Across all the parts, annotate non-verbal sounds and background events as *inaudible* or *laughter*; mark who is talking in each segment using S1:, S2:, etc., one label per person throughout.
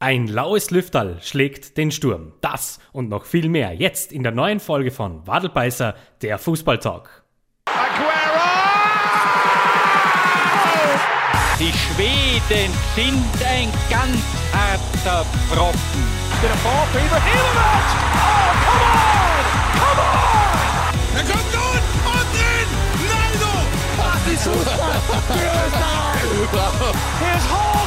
S1: Ein laues Lüfterl schlägt den Sturm. Das und noch viel mehr jetzt in der neuen Folge von Wadelbeißer, der Fußballtalk. Aguero!
S2: Die Schweden sind ein ganz harter Brocken. Der Vorfilmer Hilbert! Oh, come on! Come on! Er kommt nun und drin! Naldo! Das ist Fußball! Hier ist Hawk!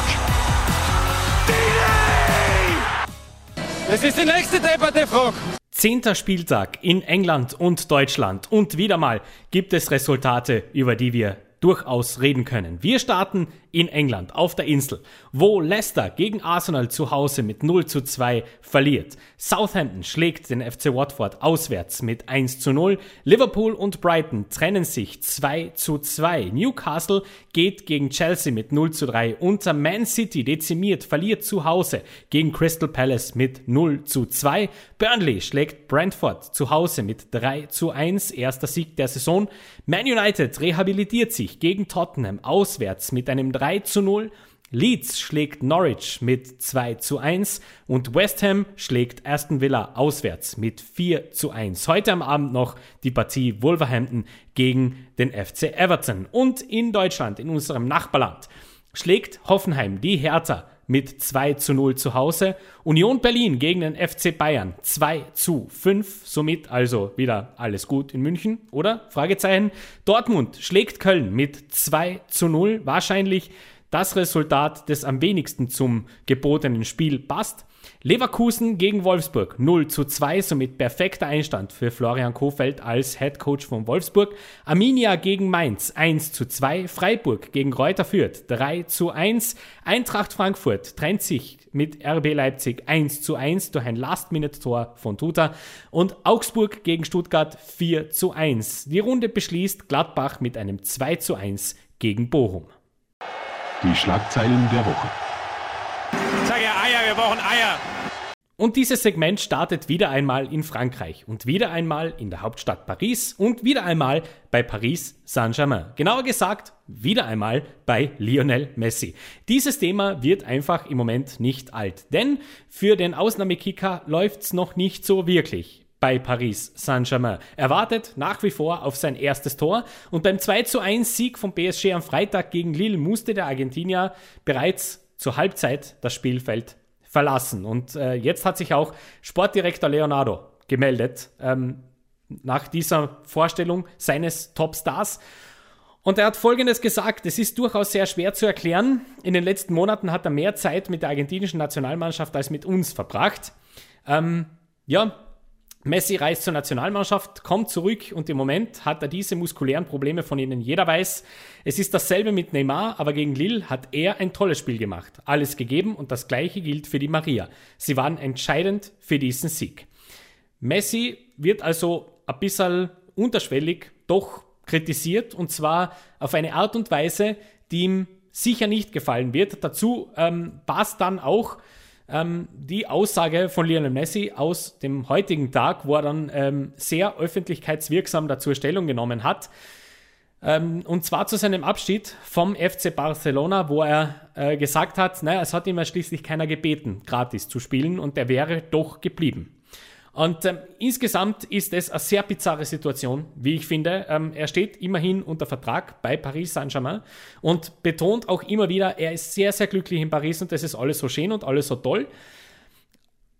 S1: Es ist die nächste Debatte, Frau. Zehnter Spieltag in England und Deutschland und wieder mal gibt es Resultate, über die wir durchaus reden können. Wir starten in England auf der Insel, wo Leicester gegen Arsenal zu Hause mit 0 zu 2 verliert. Southampton schlägt den FC Watford auswärts mit 1 zu 0. Liverpool und Brighton trennen sich 2 zu 2. Newcastle geht gegen Chelsea mit 0 zu 3. Unter Man City dezimiert, verliert zu Hause gegen Crystal Palace mit 0 zu 2. Burnley schlägt Brentford zu Hause mit 3 zu 1. Erster Sieg der Saison. Man United rehabilitiert sich gegen Tottenham auswärts mit einem 3 zu 0. Leeds schlägt Norwich mit 2 zu 1 und West Ham schlägt Aston Villa auswärts mit 4 zu 1. Heute am Abend noch die Partie Wolverhampton gegen den FC Everton. Und in Deutschland, in unserem Nachbarland, schlägt Hoffenheim die Hertha mit 2 zu 0 zu Hause. Union Berlin gegen den FC Bayern 2 zu 5. Somit also wieder alles gut in München, oder? Fragezeichen. Dortmund schlägt Köln mit 2 zu 0. Wahrscheinlich das Resultat, das am wenigsten zum gebotenen Spiel passt. Leverkusen gegen Wolfsburg 0 zu 2, somit perfekter Einstand für Florian Kofeld als Head Coach von Wolfsburg. Arminia gegen Mainz 1 zu 2, Freiburg gegen Reuter Fürth 3 zu 1, Eintracht Frankfurt trennt sich mit RB Leipzig 1 zu 1 durch ein Last-Minute-Tor von Tuta und Augsburg gegen Stuttgart 4 zu 1. Die Runde beschließt Gladbach mit einem 2 zu 1 gegen Bochum.
S3: Die Schlagzeilen der Woche.
S1: Ich sage ja Eier, wir brauchen Eier. Und dieses Segment startet wieder einmal in Frankreich und wieder einmal in der Hauptstadt Paris und wieder einmal bei Paris Saint-Germain. Genauer gesagt, wieder einmal bei Lionel Messi. Dieses Thema wird einfach im Moment nicht alt, denn für den Ausnahmekicker läuft's noch nicht so wirklich bei Paris Saint-Germain. Er wartet nach wie vor auf sein erstes Tor und beim 2 zu 1 Sieg vom PSG am Freitag gegen Lille musste der Argentinier bereits zur Halbzeit das Spielfeld verlassen. Und äh, jetzt hat sich auch Sportdirektor Leonardo gemeldet ähm, nach dieser Vorstellung seines Topstars. Und er hat Folgendes gesagt, es ist durchaus sehr schwer zu erklären. In den letzten Monaten hat er mehr Zeit mit der argentinischen Nationalmannschaft als mit uns verbracht. Ähm, ja, Messi reist zur Nationalmannschaft, kommt zurück und im Moment hat er diese muskulären Probleme, von ihnen jeder weiß. Es ist dasselbe mit Neymar, aber gegen Lille hat er ein tolles Spiel gemacht. Alles gegeben und das gleiche gilt für die Maria. Sie waren entscheidend für diesen Sieg. Messi wird also ein bisschen unterschwellig doch kritisiert und zwar auf eine Art und Weise, die ihm sicher nicht gefallen wird. Dazu ähm, passt dann auch, ähm, die Aussage von Lionel Messi aus dem heutigen Tag, wo er dann ähm, sehr öffentlichkeitswirksam dazu Stellung genommen hat. Ähm, und zwar zu seinem Abschied vom FC Barcelona, wo er äh, gesagt hat, naja, es hat ihm ja schließlich keiner gebeten, gratis zu spielen und er wäre doch geblieben. Und ähm, insgesamt ist es eine sehr bizarre Situation, wie ich finde. Ähm, er steht immerhin unter Vertrag bei Paris Saint-Germain und betont auch immer wieder, er ist sehr, sehr glücklich in Paris und das ist alles so schön und alles so toll.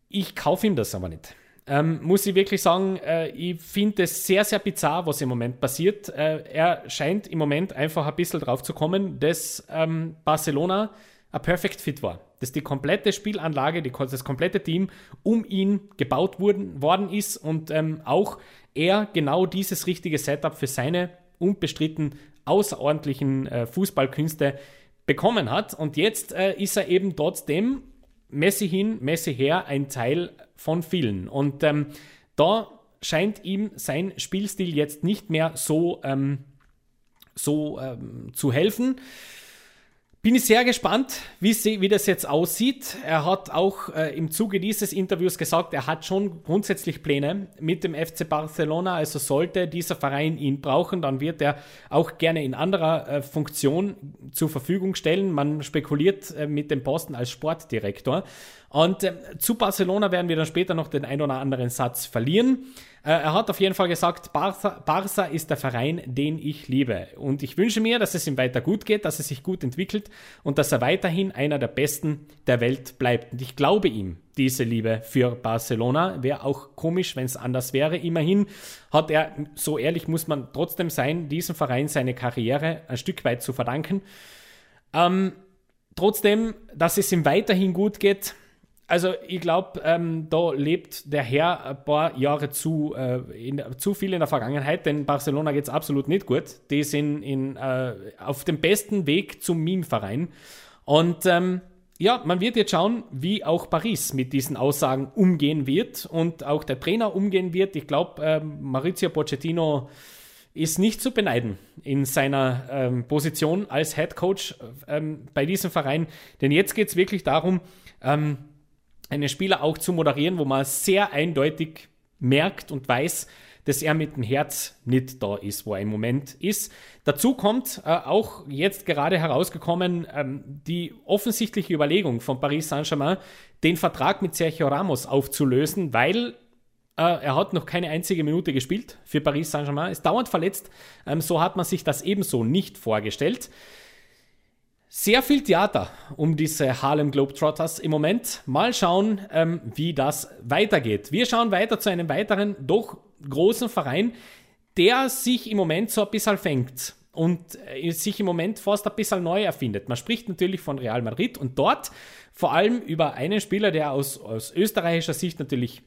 S1: Ich kaufe ihm das aber nicht. Ähm, muss ich wirklich sagen, äh, ich finde es sehr, sehr bizarr, was im Moment passiert. Äh, er scheint im Moment einfach ein bisschen drauf zu kommen, dass ähm, Barcelona ein Perfect Fit war. Dass die komplette Spielanlage, die, das komplette Team um ihn gebaut wurden, worden ist und ähm, auch er genau dieses richtige Setup für seine unbestritten außerordentlichen äh, Fußballkünste bekommen hat. Und jetzt äh, ist er eben trotzdem Messi hin, Messi her ein Teil von vielen. Und ähm, da scheint ihm sein Spielstil jetzt nicht mehr so, ähm, so ähm, zu helfen. Bin ich sehr gespannt, wie, sie, wie das jetzt aussieht. Er hat auch äh, im Zuge dieses Interviews gesagt, er hat schon grundsätzlich Pläne mit dem FC Barcelona. Also sollte dieser Verein ihn brauchen, dann wird er auch gerne in anderer äh, Funktion zur Verfügung stellen. Man spekuliert äh, mit dem Posten als Sportdirektor. Und äh, zu Barcelona werden wir dann später noch den ein oder anderen Satz verlieren. Äh, er hat auf jeden Fall gesagt, Barca, Barca ist der Verein, den ich liebe. Und ich wünsche mir, dass es ihm weiter gut geht, dass er sich gut entwickelt und dass er weiterhin einer der Besten der Welt bleibt. Und ich glaube ihm diese Liebe für Barcelona. Wäre auch komisch, wenn es anders wäre. Immerhin hat er, so ehrlich muss man trotzdem sein, diesem Verein seine Karriere ein Stück weit zu verdanken. Ähm, trotzdem, dass es ihm weiterhin gut geht, also ich glaube, ähm, da lebt der Herr ein paar Jahre zu, äh, in, zu viel in der Vergangenheit, denn Barcelona geht es absolut nicht gut. Die sind in, äh, auf dem besten Weg zum Meme-Verein. Und ähm, ja, man wird jetzt schauen, wie auch Paris mit diesen Aussagen umgehen wird und auch der Trainer umgehen wird. Ich glaube, ähm, Maurizio Pochettino ist nicht zu beneiden in seiner ähm, Position als Head Coach ähm, bei diesem Verein. Denn jetzt geht es wirklich darum, ähm, einen Spieler auch zu moderieren, wo man sehr eindeutig merkt und weiß, dass er mit dem Herz nicht da ist, wo er im Moment ist. Dazu kommt äh, auch jetzt gerade herausgekommen ähm, die offensichtliche Überlegung von Paris Saint-Germain, den Vertrag mit Sergio Ramos aufzulösen, weil äh, er hat noch keine einzige Minute gespielt für Paris Saint-Germain, ist dauernd verletzt. Ähm, so hat man sich das ebenso nicht vorgestellt. Sehr viel Theater um diese Harlem Globetrotters im Moment. Mal schauen, ähm, wie das weitergeht. Wir schauen weiter zu einem weiteren, doch großen Verein, der sich im Moment so ein bisschen fängt und äh, sich im Moment fast ein bisschen neu erfindet. Man spricht natürlich von Real Madrid und dort vor allem über einen Spieler, der aus, aus österreichischer Sicht natürlich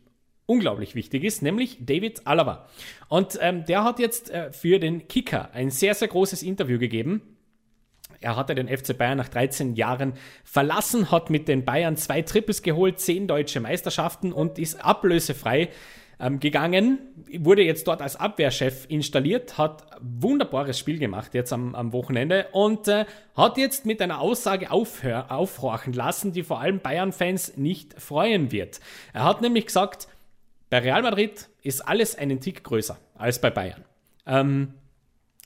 S1: unglaublich wichtig ist, nämlich David Alaba. Und ähm, der hat jetzt äh, für den Kicker ein sehr, sehr großes Interview gegeben er hatte den FC Bayern nach 13 Jahren verlassen, hat mit den Bayern zwei Triples geholt, zehn deutsche Meisterschaften und ist ablösefrei ähm, gegangen, wurde jetzt dort als Abwehrchef installiert, hat wunderbares Spiel gemacht jetzt am, am Wochenende und äh, hat jetzt mit einer Aussage aufhör, aufhorchen lassen, die vor allem Bayern-Fans nicht freuen wird. Er hat nämlich gesagt, bei Real Madrid ist alles einen Tick größer als bei Bayern. Ähm,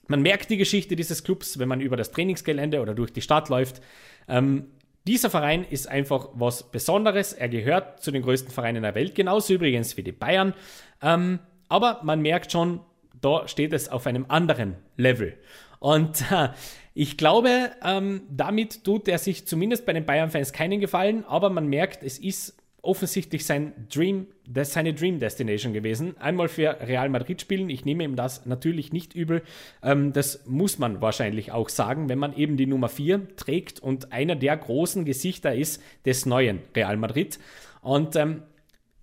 S1: man merkt die Geschichte dieses Clubs, wenn man über das Trainingsgelände oder durch die Stadt läuft. Ähm, dieser Verein ist einfach was Besonderes. Er gehört zu den größten Vereinen der Welt, genauso übrigens wie die Bayern. Ähm, aber man merkt schon, da steht es auf einem anderen Level. Und äh, ich glaube, ähm, damit tut er sich zumindest bei den Bayern-Fans keinen Gefallen, aber man merkt, es ist offensichtlich sein Dream, das seine Dream Destination gewesen. Einmal für Real Madrid spielen. Ich nehme ihm das natürlich nicht übel. Ähm, das muss man wahrscheinlich auch sagen, wenn man eben die Nummer 4 trägt und einer der großen Gesichter ist des neuen Real Madrid. Und ähm,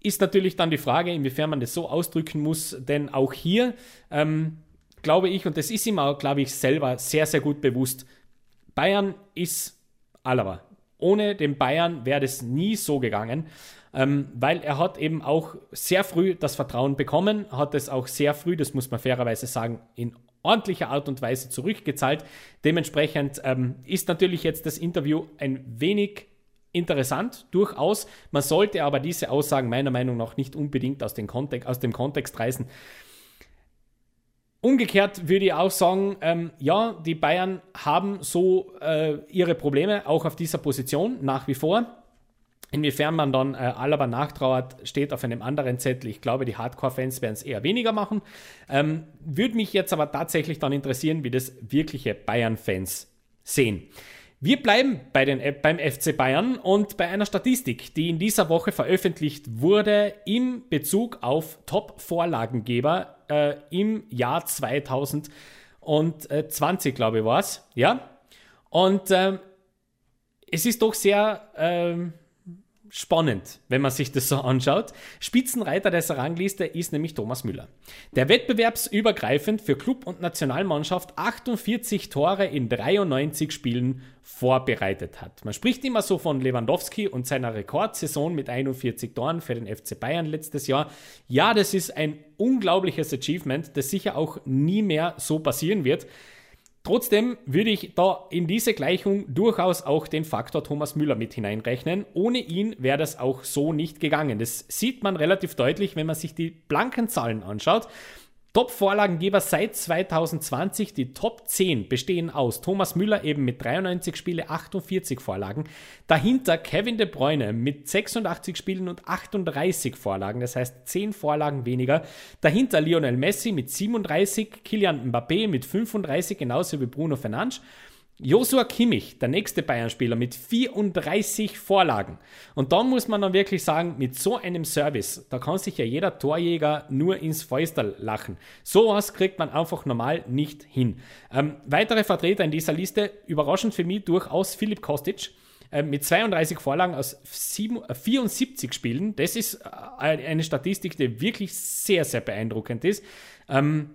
S1: ist natürlich dann die Frage, inwiefern man das so ausdrücken muss, denn auch hier ähm, glaube ich, und das ist ihm auch, glaube ich, selber sehr, sehr gut bewusst, Bayern ist Alaba. Ohne den Bayern wäre das nie so gegangen, ähm, weil er hat eben auch sehr früh das Vertrauen bekommen, hat es auch sehr früh, das muss man fairerweise sagen, in ordentlicher Art und Weise zurückgezahlt. Dementsprechend ähm, ist natürlich jetzt das Interview ein wenig interessant, durchaus. Man sollte aber diese Aussagen meiner Meinung nach nicht unbedingt aus, Kontext, aus dem Kontext reißen. Umgekehrt würde ich auch sagen, ähm, ja, die Bayern haben so äh, ihre Probleme auch auf dieser Position nach wie vor. Inwiefern man dann äh, Alaba nachtrauert, steht auf einem anderen Zettel. Ich glaube, die Hardcore-Fans werden es eher weniger machen. Ähm, würde mich jetzt aber tatsächlich dann interessieren, wie das wirkliche Bayern-Fans sehen. Wir bleiben bei den, beim FC Bayern und bei einer Statistik, die in dieser Woche veröffentlicht wurde im Bezug auf Top-Vorlagengeber äh, im Jahr 2020, glaube ich, war es. Ja? Und ähm, es ist doch sehr ähm, spannend, wenn man sich das so anschaut. Spitzenreiter dieser Rangliste ist nämlich Thomas Müller, der wettbewerbsübergreifend für Club und Nationalmannschaft 48 Tore in 93 Spielen vorbereitet hat. Man spricht immer so von Lewandowski und seiner Rekordsaison mit 41 Toren für den FC Bayern letztes Jahr. Ja, das ist ein unglaubliches Achievement, das sicher auch nie mehr so passieren wird. Trotzdem würde ich da in diese Gleichung durchaus auch den Faktor Thomas Müller mit hineinrechnen. Ohne ihn wäre das auch so nicht gegangen. Das sieht man relativ deutlich, wenn man sich die blanken Zahlen anschaut. Top-Vorlagengeber seit 2020. Die Top 10 bestehen aus Thomas Müller eben mit 93 Spiele, 48 Vorlagen. Dahinter Kevin De Bruyne mit 86 Spielen und 38 Vorlagen, das heißt 10 Vorlagen weniger. Dahinter Lionel Messi mit 37, Kilian Mbappé mit 35, genauso wie Bruno Fernandes. Josua Kimmich, der nächste Bayern-Spieler mit 34 Vorlagen. Und da muss man dann wirklich sagen, mit so einem Service, da kann sich ja jeder Torjäger nur ins Fäuster lachen. Sowas kriegt man einfach normal nicht hin. Ähm, weitere Vertreter in dieser Liste, überraschend für mich durchaus Philipp Kostic äh, mit 32 Vorlagen aus 7, 74 äh, Spielen. Das ist äh, eine Statistik, die wirklich sehr, sehr beeindruckend ist. Ähm,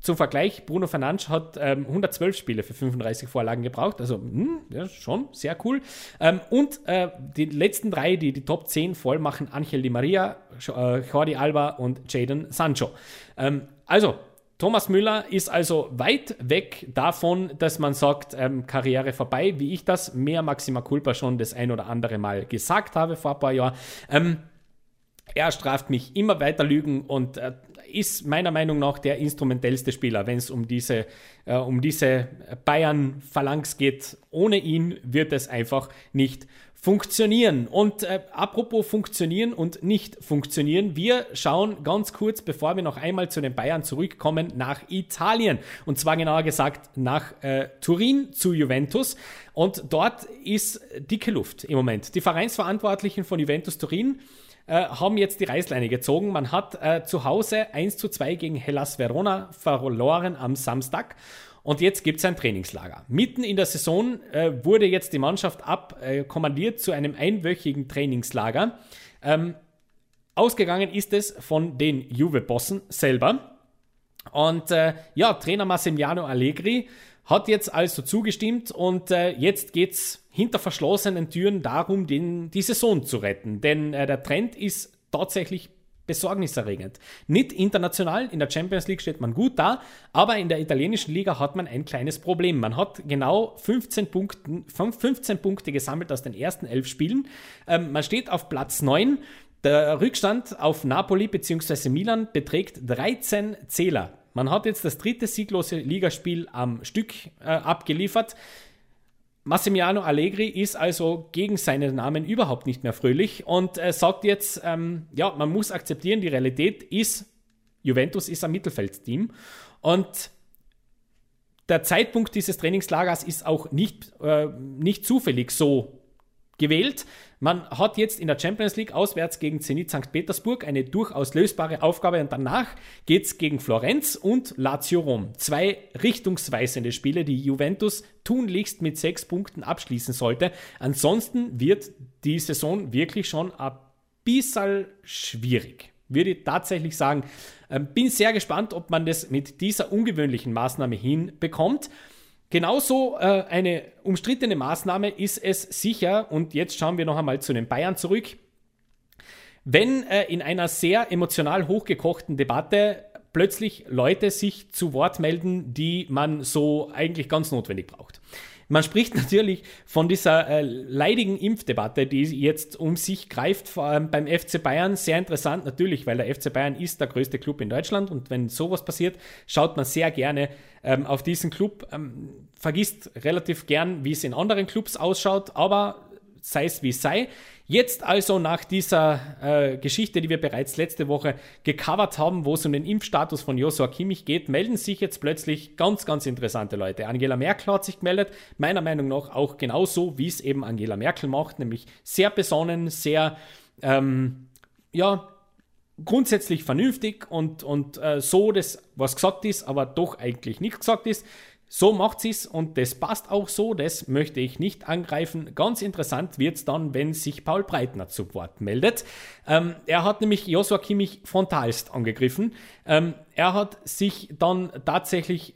S1: zum Vergleich, Bruno Fernandes hat ähm, 112 Spiele für 35 Vorlagen gebraucht, also mh, hm, ja, schon sehr cool. Ähm, und äh, die letzten drei, die die Top 10 voll machen, Angel Di Maria, äh, Jordi Alba und Jaden Sancho. Ähm, also, Thomas Müller ist also weit weg davon, dass man sagt, ähm, Karriere vorbei, wie ich das mehr Maxima Culpa schon das ein oder andere Mal gesagt habe vor ein paar Jahren. Ähm, er straft mich immer weiter Lügen und äh, ist meiner Meinung nach der instrumentellste Spieler, wenn es um diese, äh, um diese Bayern-Phalanx geht. Ohne ihn wird es einfach nicht funktionieren. Und äh, apropos funktionieren und nicht funktionieren, wir schauen ganz kurz, bevor wir noch einmal zu den Bayern zurückkommen, nach Italien. Und zwar genauer gesagt nach äh, Turin zu Juventus. Und dort ist dicke Luft im Moment. Die Vereinsverantwortlichen von Juventus Turin äh, haben jetzt die Reißleine gezogen. Man hat äh, zu Hause 1 zu 2 gegen Hellas Verona verloren am Samstag. Und jetzt gibt es ein Trainingslager. Mitten in der Saison äh, wurde jetzt die Mannschaft abkommandiert zu einem einwöchigen Trainingslager. Ähm, ausgegangen ist es von den Juve-Bossen selber. Und äh, ja, Trainer Massimiliano Allegri hat jetzt also zugestimmt und äh, jetzt es hinter verschlossenen Türen darum, den, die Saison zu retten. Denn äh, der Trend ist tatsächlich besorgniserregend. Nicht international, in der Champions League steht man gut da, aber in der italienischen Liga hat man ein kleines Problem. Man hat genau 15, Punkten, 15 Punkte gesammelt aus den ersten elf Spielen. Ähm, man steht auf Platz 9. Der Rückstand auf Napoli bzw. Milan beträgt 13 Zähler. Man hat jetzt das dritte sieglose Ligaspiel am Stück äh, abgeliefert. Massimiliano Allegri ist also gegen seinen Namen überhaupt nicht mehr fröhlich und äh, sagt jetzt, ähm, ja, man muss akzeptieren, die Realität ist, Juventus ist ein Mittelfeldteam und der Zeitpunkt dieses Trainingslagers ist auch nicht, äh, nicht zufällig so gewählt. Man hat jetzt in der Champions League auswärts gegen Zenit St. Petersburg eine durchaus lösbare Aufgabe und danach geht es gegen Florenz und Lazio Rom. Zwei richtungsweisende Spiele, die Juventus tunlichst mit sechs Punkten abschließen sollte. Ansonsten wird die Saison wirklich schon ein bisschen schwierig. Würde ich tatsächlich sagen. Ähm, bin sehr gespannt, ob man das mit dieser ungewöhnlichen Maßnahme hinbekommt. Genauso äh, eine umstrittene Maßnahme ist es sicher, und jetzt schauen wir noch einmal zu den Bayern zurück, wenn äh, in einer sehr emotional hochgekochten Debatte plötzlich Leute sich zu Wort melden, die man so eigentlich ganz notwendig braucht. Man spricht *laughs* natürlich von dieser äh, leidigen Impfdebatte, die jetzt um sich greift, beim FC Bayern. Sehr interessant natürlich, weil der FC Bayern ist der größte Club in Deutschland und wenn sowas passiert, schaut man sehr gerne ähm, auf diesen Club, ähm, vergisst relativ gern, wie es in anderen Clubs ausschaut, aber sei es wie sei. Jetzt also nach dieser äh, Geschichte, die wir bereits letzte Woche gecovert haben, wo es um den Impfstatus von Joshua Kimmich geht, melden sich jetzt plötzlich ganz, ganz interessante Leute. Angela Merkel hat sich gemeldet, meiner Meinung nach auch genauso, wie es eben Angela Merkel macht, nämlich sehr besonnen, sehr, ähm, ja, grundsätzlich vernünftig und, und äh, so, das, was gesagt ist, aber doch eigentlich nicht gesagt ist. So macht sie es und das passt auch so, das möchte ich nicht angreifen. Ganz interessant wird es dann, wenn sich Paul Breitner zu Wort meldet. Ähm, er hat nämlich Joshua Kimmich frontalst angegriffen. Ähm, er hat sich dann tatsächlich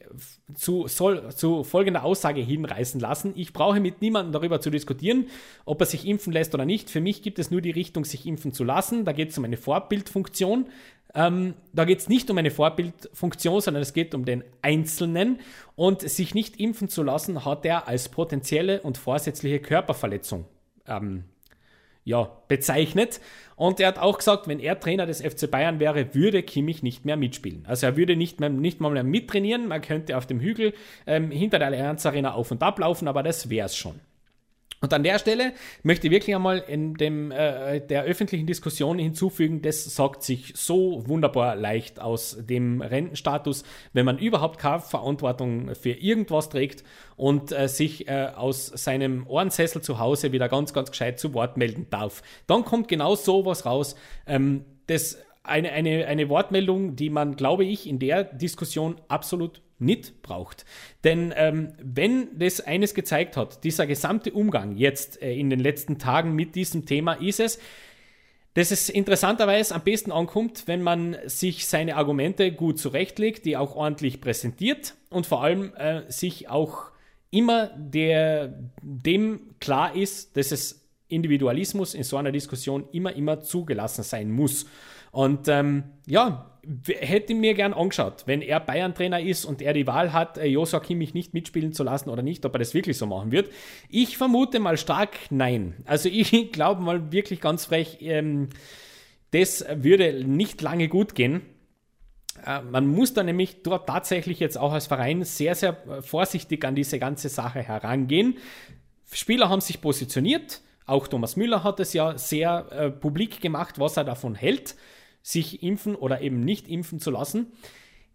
S1: zu, soll, zu folgender Aussage hinreißen lassen. Ich brauche mit niemandem darüber zu diskutieren, ob er sich impfen lässt oder nicht. Für mich gibt es nur die Richtung, sich impfen zu lassen. Da geht es um eine Vorbildfunktion. Ähm, da geht es nicht um eine Vorbildfunktion, sondern es geht um den Einzelnen. Und sich nicht impfen zu lassen, hat er als potenzielle und vorsätzliche Körperverletzung ähm, ja, bezeichnet. Und er hat auch gesagt, wenn er Trainer des FC Bayern wäre, würde Kimmich nicht mehr mitspielen. Also er würde nicht, mehr, nicht mal mehr mittrainieren. Man könnte auf dem Hügel ähm, hinter der Allianz Arena auf und ab laufen, aber das wäre es schon. Und an der Stelle möchte ich wirklich einmal in dem, äh, der öffentlichen Diskussion hinzufügen, das sagt sich so wunderbar leicht aus dem Rentenstatus, wenn man überhaupt keine Verantwortung für irgendwas trägt und äh, sich äh, aus seinem Ohrensessel zu Hause wieder ganz, ganz gescheit zu Wort melden darf. Dann kommt genau so was raus. Ähm, das eine, eine, eine Wortmeldung, die man, glaube ich, in der Diskussion absolut nicht braucht. Denn ähm, wenn das eines gezeigt hat, dieser gesamte Umgang jetzt äh, in den letzten Tagen mit diesem Thema, ist es, dass es interessanterweise am besten ankommt, wenn man sich seine Argumente gut zurechtlegt, die auch ordentlich präsentiert und vor allem äh, sich auch immer der, dem klar ist, dass es Individualismus in so einer Diskussion immer, immer zugelassen sein muss. Und ähm, ja, hätte mir gern angeschaut, wenn er Bayern-Trainer ist und er die Wahl hat, äh, Joshua Kimmich nicht mitspielen zu lassen oder nicht, ob er das wirklich so machen wird. Ich vermute mal stark nein. Also ich *laughs* glaube mal wirklich ganz frech, ähm, das würde nicht lange gut gehen. Äh, man muss da nämlich dort tatsächlich jetzt auch als Verein sehr, sehr äh, vorsichtig an diese ganze Sache herangehen. Spieler haben sich positioniert. Auch Thomas Müller hat es ja sehr äh, publik gemacht, was er davon hält sich impfen oder eben nicht impfen zu lassen.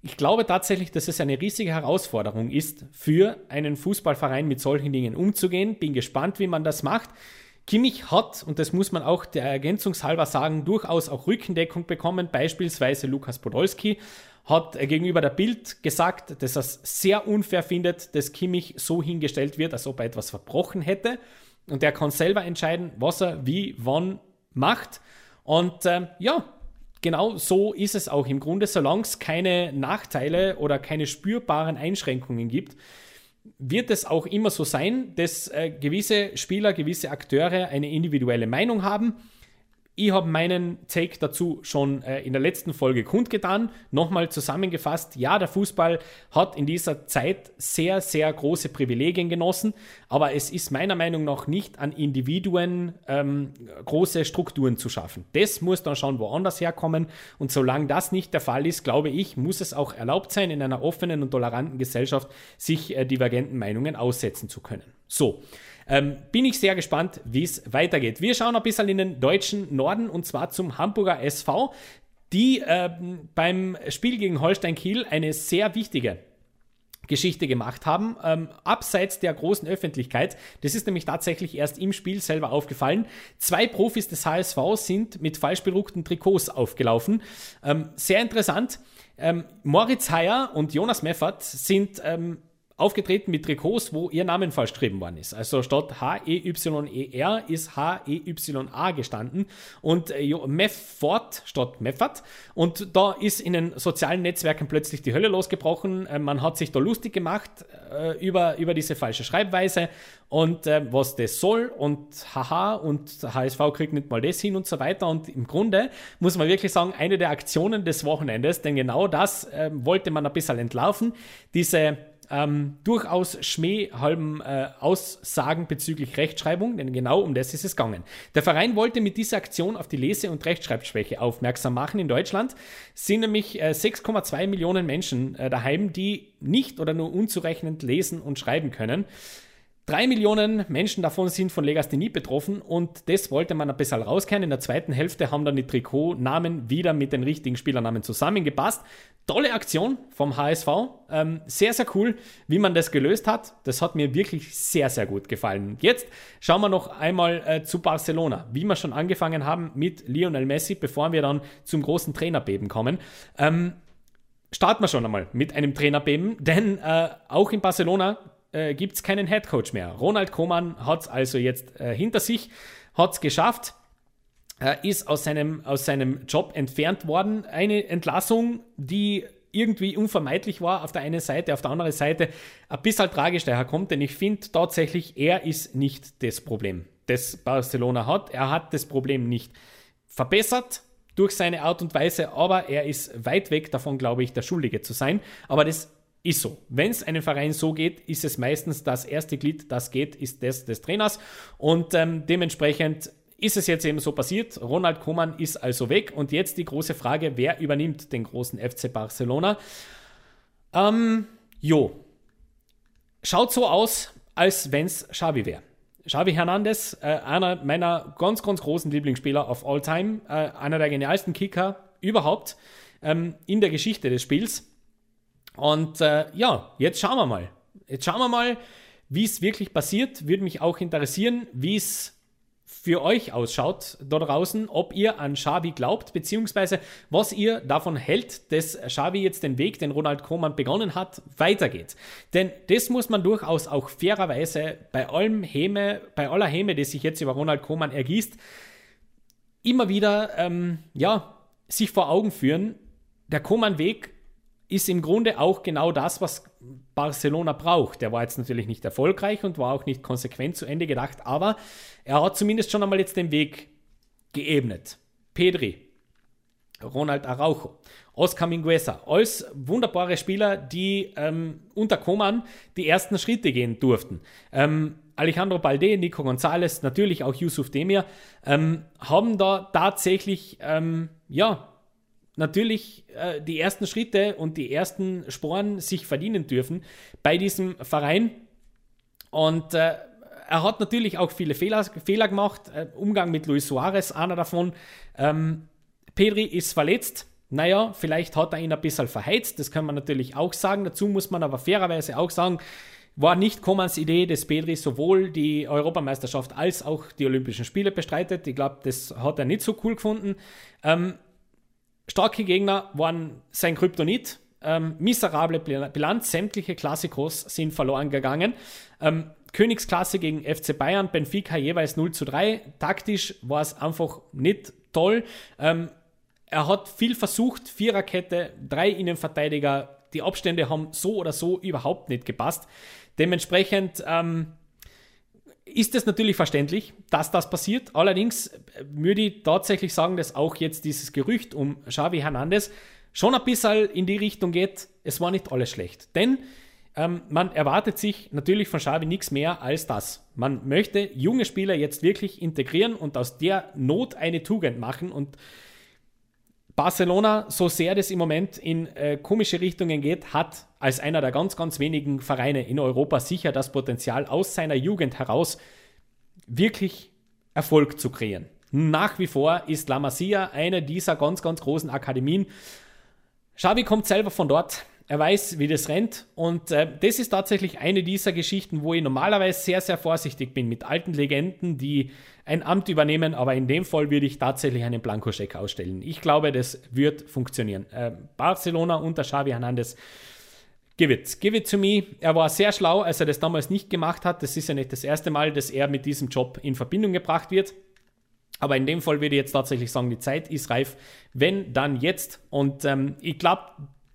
S1: Ich glaube tatsächlich, dass es eine riesige Herausforderung ist, für einen Fußballverein mit solchen Dingen umzugehen. Bin gespannt, wie man das macht. Kimmich hat, und das muss man auch der Ergänzungshalber sagen, durchaus auch Rückendeckung bekommen. Beispielsweise Lukas Podolski hat gegenüber der Bild gesagt, dass er es sehr unfair findet, dass Kimmich so hingestellt wird, als ob er etwas verbrochen hätte. Und er kann selber entscheiden, was er wie, wann macht. Und äh, ja, genau so ist es auch im Grunde, solange es keine Nachteile oder keine spürbaren Einschränkungen gibt, wird es auch immer so sein, dass äh, gewisse Spieler, gewisse Akteure eine individuelle Meinung haben ich habe meinen Take dazu schon äh, in der letzten Folge kundgetan. Nochmal zusammengefasst, ja, der Fußball hat in dieser Zeit sehr, sehr große Privilegien genossen, aber es ist meiner Meinung nach nicht an Individuen ähm, große Strukturen zu schaffen. Das muss dann schon woanders herkommen und solange das nicht der Fall ist, glaube ich, muss es auch erlaubt sein, in einer offenen und toleranten Gesellschaft sich äh, divergenten Meinungen aussetzen zu können. So. Ähm, bin ich sehr gespannt, wie es weitergeht. Wir schauen ein bisschen in den deutschen Norden und zwar zum Hamburger SV, die äh, beim Spiel gegen Holstein Kiel eine sehr wichtige Geschichte gemacht haben, ähm, abseits der großen Öffentlichkeit. Das ist nämlich tatsächlich erst im Spiel selber aufgefallen. Zwei Profis des HSV sind mit falsch bedruckten Trikots aufgelaufen. Ähm, sehr interessant. Ähm, Moritz Heyer und Jonas Meffert sind ähm, aufgetreten mit Trikots, wo ihr Namen falsch geschrieben worden ist. Also statt H-E-Y-E-R ist H-E-Y-A gestanden und äh, Meffort statt Meffert. Und da ist in den sozialen Netzwerken plötzlich die Hölle losgebrochen. Äh, man hat sich da lustig gemacht äh, über, über diese falsche Schreibweise und äh, was das soll und haha und HSV kriegt nicht mal das hin und so weiter. Und im Grunde muss man wirklich sagen, eine der Aktionen des Wochenendes, denn genau das äh, wollte man ein bisschen entlarven. Diese ähm, durchaus schmähhalben äh, Aussagen bezüglich Rechtschreibung, denn genau um das ist es gegangen. Der Verein wollte mit dieser Aktion auf die Lese- und Rechtschreibschwäche aufmerksam machen. In Deutschland sind nämlich äh, 6,2 Millionen Menschen äh, daheim, die nicht oder nur unzurechnend lesen und schreiben können. Drei Millionen Menschen davon sind von Legasthenie betroffen und das wollte man ein bisschen rauskehren. In der zweiten Hälfte haben dann die Trikotnamen wieder mit den richtigen Spielernamen zusammengepasst. Tolle Aktion vom HSV. Ähm, sehr, sehr cool, wie man das gelöst hat. Das hat mir wirklich sehr, sehr gut gefallen. Jetzt schauen wir noch einmal äh, zu Barcelona, wie wir schon angefangen haben mit Lionel Messi, bevor wir dann zum großen Trainerbeben kommen. Ähm, starten wir schon einmal mit einem Trainerbeben, *laughs* denn äh, auch in Barcelona äh, gibt es keinen Headcoach mehr. Ronald Koeman hat es also jetzt äh, hinter sich, hat es geschafft, ist aus seinem, aus seinem Job entfernt worden. Eine Entlassung, die irgendwie unvermeidlich war auf der einen Seite, auf der anderen Seite ein bisschen tragisch daherkommt, denn ich finde tatsächlich, er ist nicht das Problem, das Barcelona hat. Er hat das Problem nicht verbessert, durch seine Art und Weise, aber er ist weit weg davon, glaube ich, der Schuldige zu sein. Aber das ist so. Wenn es einem Verein so geht, ist es meistens das erste Glied, das geht, ist das des Trainers. Und ähm, dementsprechend ist es jetzt eben so passiert. Ronald Koeman ist also weg. Und jetzt die große Frage, wer übernimmt den großen FC Barcelona? Ähm, jo. Schaut so aus, als wenn es Xavi wäre. Xavi Hernandez, äh, einer meiner ganz, ganz großen Lieblingsspieler of all time, äh, einer der genialsten Kicker überhaupt ähm, in der Geschichte des Spiels. Und äh, ja, jetzt schauen wir mal. Jetzt schauen wir mal, wie es wirklich passiert. Würde mich auch interessieren, wie es für euch ausschaut da draußen, ob ihr an Xavi glaubt, beziehungsweise was ihr davon hält, dass Xavi jetzt den Weg, den Ronald Koeman begonnen hat, weitergeht. Denn das muss man durchaus auch fairerweise bei allem Häme, bei aller Häme, die sich jetzt über Ronald Koeman ergießt, immer wieder, ähm, ja, sich vor Augen führen. Der Koeman-Weg ist im Grunde auch genau das, was Barcelona braucht. Der war jetzt natürlich nicht erfolgreich und war auch nicht konsequent zu Ende gedacht, aber er hat zumindest schon einmal jetzt den Weg geebnet. Pedri, Ronald Araujo, Oscar Mingueza, alles wunderbare Spieler, die ähm, unter Coman die ersten Schritte gehen durften. Ähm, Alejandro Balde, Nico González, natürlich auch Yusuf Demir, ähm, haben da tatsächlich, ähm, ja, natürlich äh, die ersten Schritte und die ersten Sporen sich verdienen dürfen bei diesem Verein. Und äh, er hat natürlich auch viele Fehler, Fehler gemacht. Äh, Umgang mit Luis Suarez, einer davon. Ähm, Pedri ist verletzt. Naja, vielleicht hat er ihn ein bisschen verheizt, das kann man natürlich auch sagen. Dazu muss man aber fairerweise auch sagen, war nicht Komans Idee, dass Pedri sowohl die Europameisterschaft als auch die Olympischen Spiele bestreitet. Ich glaube, das hat er nicht so cool gefunden. Ähm, Starke Gegner waren sein Kryptonit. Ähm, miserable Bilanz, sämtliche Klassikos sind verloren gegangen. Ähm, Königsklasse gegen FC Bayern, Benfica jeweils 0 zu 3. Taktisch war es einfach nicht toll. Ähm, er hat viel versucht, Viererkette, drei Innenverteidiger. Die Abstände haben so oder so überhaupt nicht gepasst. Dementsprechend ähm, ist es natürlich verständlich, dass das passiert. Allerdings äh, würde ich tatsächlich sagen, dass auch jetzt dieses Gerücht um Xavi Hernandez schon ein bisschen in die Richtung geht, es war nicht alles schlecht. Denn ähm, man erwartet sich natürlich von Xavi nichts mehr als das. Man möchte junge Spieler jetzt wirklich integrieren und aus der Not eine Tugend machen und Barcelona, so sehr das im Moment in äh, komische Richtungen geht, hat als einer der ganz, ganz wenigen Vereine in Europa sicher das Potenzial, aus seiner Jugend heraus wirklich Erfolg zu kreieren. Nach wie vor ist La Masia eine dieser ganz, ganz großen Akademien. Xavi kommt selber von dort. Er weiß, wie das rennt. Und äh, das ist tatsächlich eine dieser Geschichten, wo ich normalerweise sehr, sehr vorsichtig bin mit alten Legenden, die ein Amt übernehmen. Aber in dem Fall würde ich tatsächlich einen Blankoscheck ausstellen. Ich glaube, das wird funktionieren. Äh, Barcelona unter Xavi Hernandez. Give it. Give it to me. Er war sehr schlau, als er das damals nicht gemacht hat. Das ist ja nicht das erste Mal, dass er mit diesem Job in Verbindung gebracht wird. Aber in dem Fall würde ich jetzt tatsächlich sagen, die Zeit ist reif. Wenn, dann jetzt. Und ähm, ich glaube,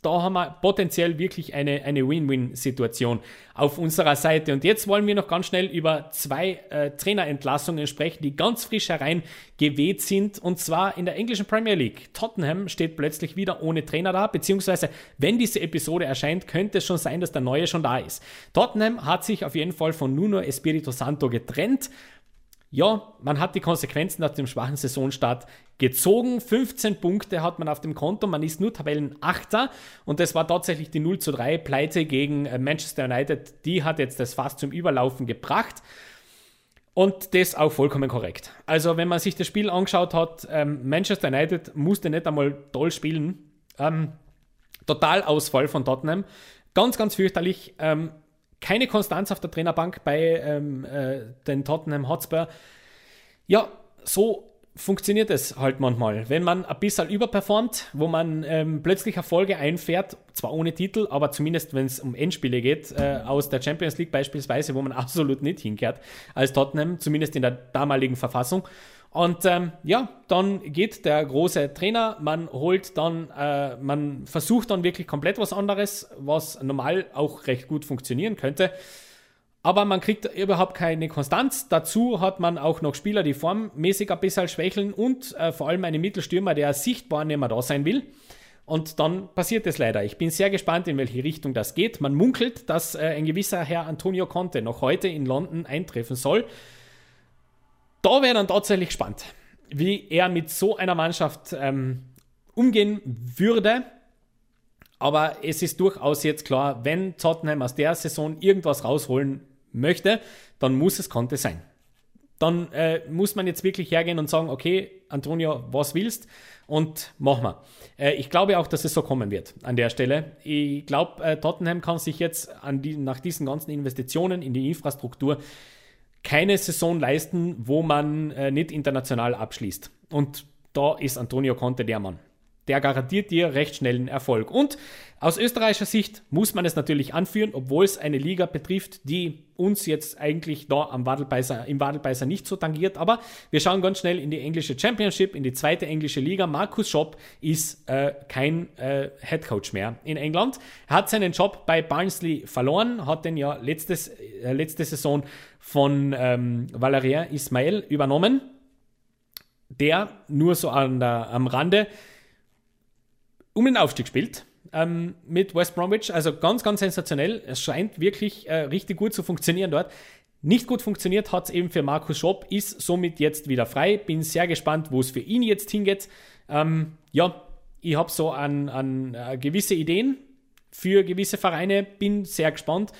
S1: da haben wir potenziell wirklich eine, eine Win-Win-Situation auf unserer Seite. Und jetzt wollen wir noch ganz schnell über zwei äh, Trainerentlassungen sprechen, die ganz frisch hereingeweht sind. Und zwar in der englischen Premier League. Tottenham steht plötzlich wieder ohne Trainer da, beziehungsweise wenn diese Episode erscheint, könnte es schon sein, dass der neue schon da ist. Tottenham hat sich auf jeden Fall von Nuno Espirito Santo getrennt ja, man hat die Konsequenzen nach dem schwachen Saisonstart gezogen. 15 Punkte hat man auf dem Konto, man ist nur Tabellenachter und das war tatsächlich die 0 zu 3 Pleite gegen äh, Manchester United. Die hat jetzt das fast zum Überlaufen gebracht. Und das auch vollkommen korrekt. Also, wenn man sich das Spiel angeschaut hat, ähm, Manchester United musste nicht einmal toll spielen. Ähm, Totalausfall von Tottenham. Ganz, ganz fürchterlich. Ähm, keine Konstanz auf der Trainerbank bei ähm, äh, den Tottenham Hotspur. Ja, so funktioniert es halt manchmal. Wenn man ein bisschen überperformt, wo man ähm, plötzlich Erfolge einfährt, zwar ohne Titel, aber zumindest wenn es um Endspiele geht, äh, aus der Champions League beispielsweise, wo man *laughs* absolut nicht hinkehrt als Tottenham, zumindest in der damaligen Verfassung. Und ähm, ja, dann geht der große Trainer, man holt dann, äh, man versucht dann wirklich komplett was anderes, was normal auch recht gut funktionieren könnte. aber man kriegt überhaupt keine Konstanz. Dazu hat man auch noch Spieler, die formmäßig ein bisschen schwächeln und äh, vor allem einen Mittelstürmer, der sichtbar nicht mehr da sein will. Und dann passiert es leider. Ich bin sehr gespannt, in welche Richtung das geht. Man munkelt, dass äh, ein gewisser Herr Antonio Conte noch heute in London eintreffen soll. Da wäre dann tatsächlich spannend, wie er mit so einer Mannschaft ähm, umgehen würde. Aber es ist durchaus jetzt klar, wenn Tottenham aus der Saison irgendwas rausholen möchte, dann muss es Conte sein. Dann äh, muss man jetzt wirklich hergehen und sagen, okay, Antonio, was willst? Und machen wir. Äh, ich glaube auch, dass es so kommen wird an der Stelle. Ich glaube, äh, Tottenham kann sich jetzt die, nach diesen ganzen Investitionen in die Infrastruktur keine Saison leisten, wo man äh, nicht international abschließt. Und da ist Antonio Conte der Mann der garantiert dir recht schnellen Erfolg. Und aus österreichischer Sicht muss man es natürlich anführen, obwohl es eine Liga betrifft, die uns jetzt eigentlich da am Wadelbeißer, im Wadelbeißer nicht so tangiert. Aber wir schauen ganz schnell in die englische Championship, in die zweite englische Liga. Markus Schopp ist äh, kein äh, Headcoach mehr in England. Er hat seinen Job bei Barnsley verloren, hat den ja letztes, äh, letzte Saison von ähm, Valérien Ismail übernommen. Der nur so der, am Rande um den Aufstieg spielt ähm, mit West Bromwich. Also ganz, ganz sensationell. Es scheint wirklich äh, richtig gut zu funktionieren dort. Nicht gut funktioniert hat es eben für Markus Schopp, ist somit jetzt wieder frei. Bin sehr gespannt, wo es für ihn jetzt hingeht. Ähm, ja, ich habe so an, an äh, gewisse Ideen für gewisse Vereine. Bin sehr gespannt,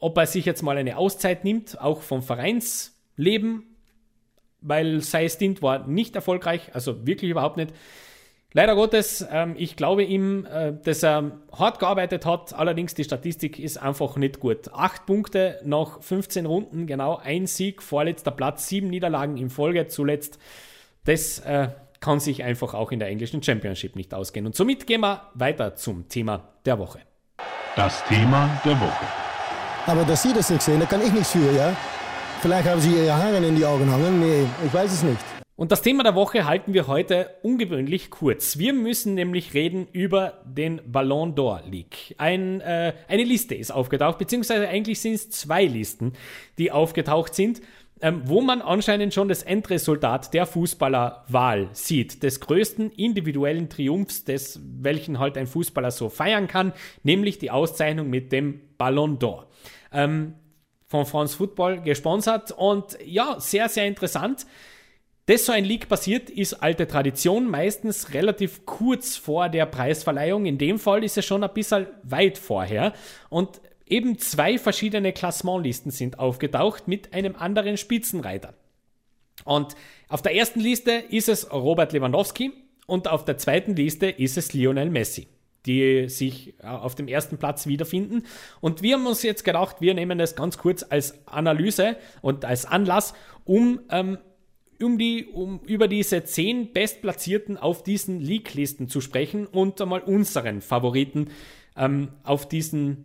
S1: ob er sich jetzt mal eine Auszeit nimmt, auch vom Vereinsleben, weil sein Stint war nicht erfolgreich, also wirklich überhaupt nicht. Leider Gottes, ähm, ich glaube ihm, äh, dass er hart gearbeitet hat, allerdings die Statistik ist einfach nicht gut. Acht Punkte nach 15 Runden, genau ein Sieg, vorletzter Platz, sieben Niederlagen in Folge zuletzt. Das äh, kann sich einfach auch in der englischen Championship nicht ausgehen. Und somit gehen wir weiter zum Thema der Woche.
S3: Das Thema der Woche.
S4: Aber dass Sie das nicht sehen, da kann ich nichts für, ja? Vielleicht haben Sie Ihre Haare in die Augen hangen. Nee, ich weiß es nicht.
S1: Und das Thema der Woche halten wir heute ungewöhnlich kurz. Wir müssen nämlich reden über den Ballon d'Or League. Ein, äh, eine Liste ist aufgetaucht, beziehungsweise eigentlich sind es zwei Listen, die aufgetaucht sind, ähm, wo man anscheinend schon das Endresultat der Fußballerwahl sieht, des größten individuellen Triumphs, des welchen halt ein Fußballer so feiern kann, nämlich die Auszeichnung mit dem Ballon d'Or. Ähm, von France Football gesponsert und ja, sehr, sehr interessant. Dass so ein Leak passiert, ist alte Tradition, meistens relativ kurz vor der Preisverleihung. In dem Fall ist es schon ein bisschen weit vorher. Und eben zwei verschiedene Klassementlisten sind aufgetaucht mit einem anderen Spitzenreiter. Und auf der ersten Liste ist es Robert Lewandowski und auf der zweiten Liste ist es Lionel Messi die sich äh, auf dem ersten Platz wiederfinden. Und wir haben uns jetzt gedacht, wir nehmen das ganz kurz als Analyse und als Anlass, um ähm, um, die, um über diese zehn Bestplatzierten auf diesen League-Listen zu sprechen und einmal unseren Favoriten ähm, auf diesen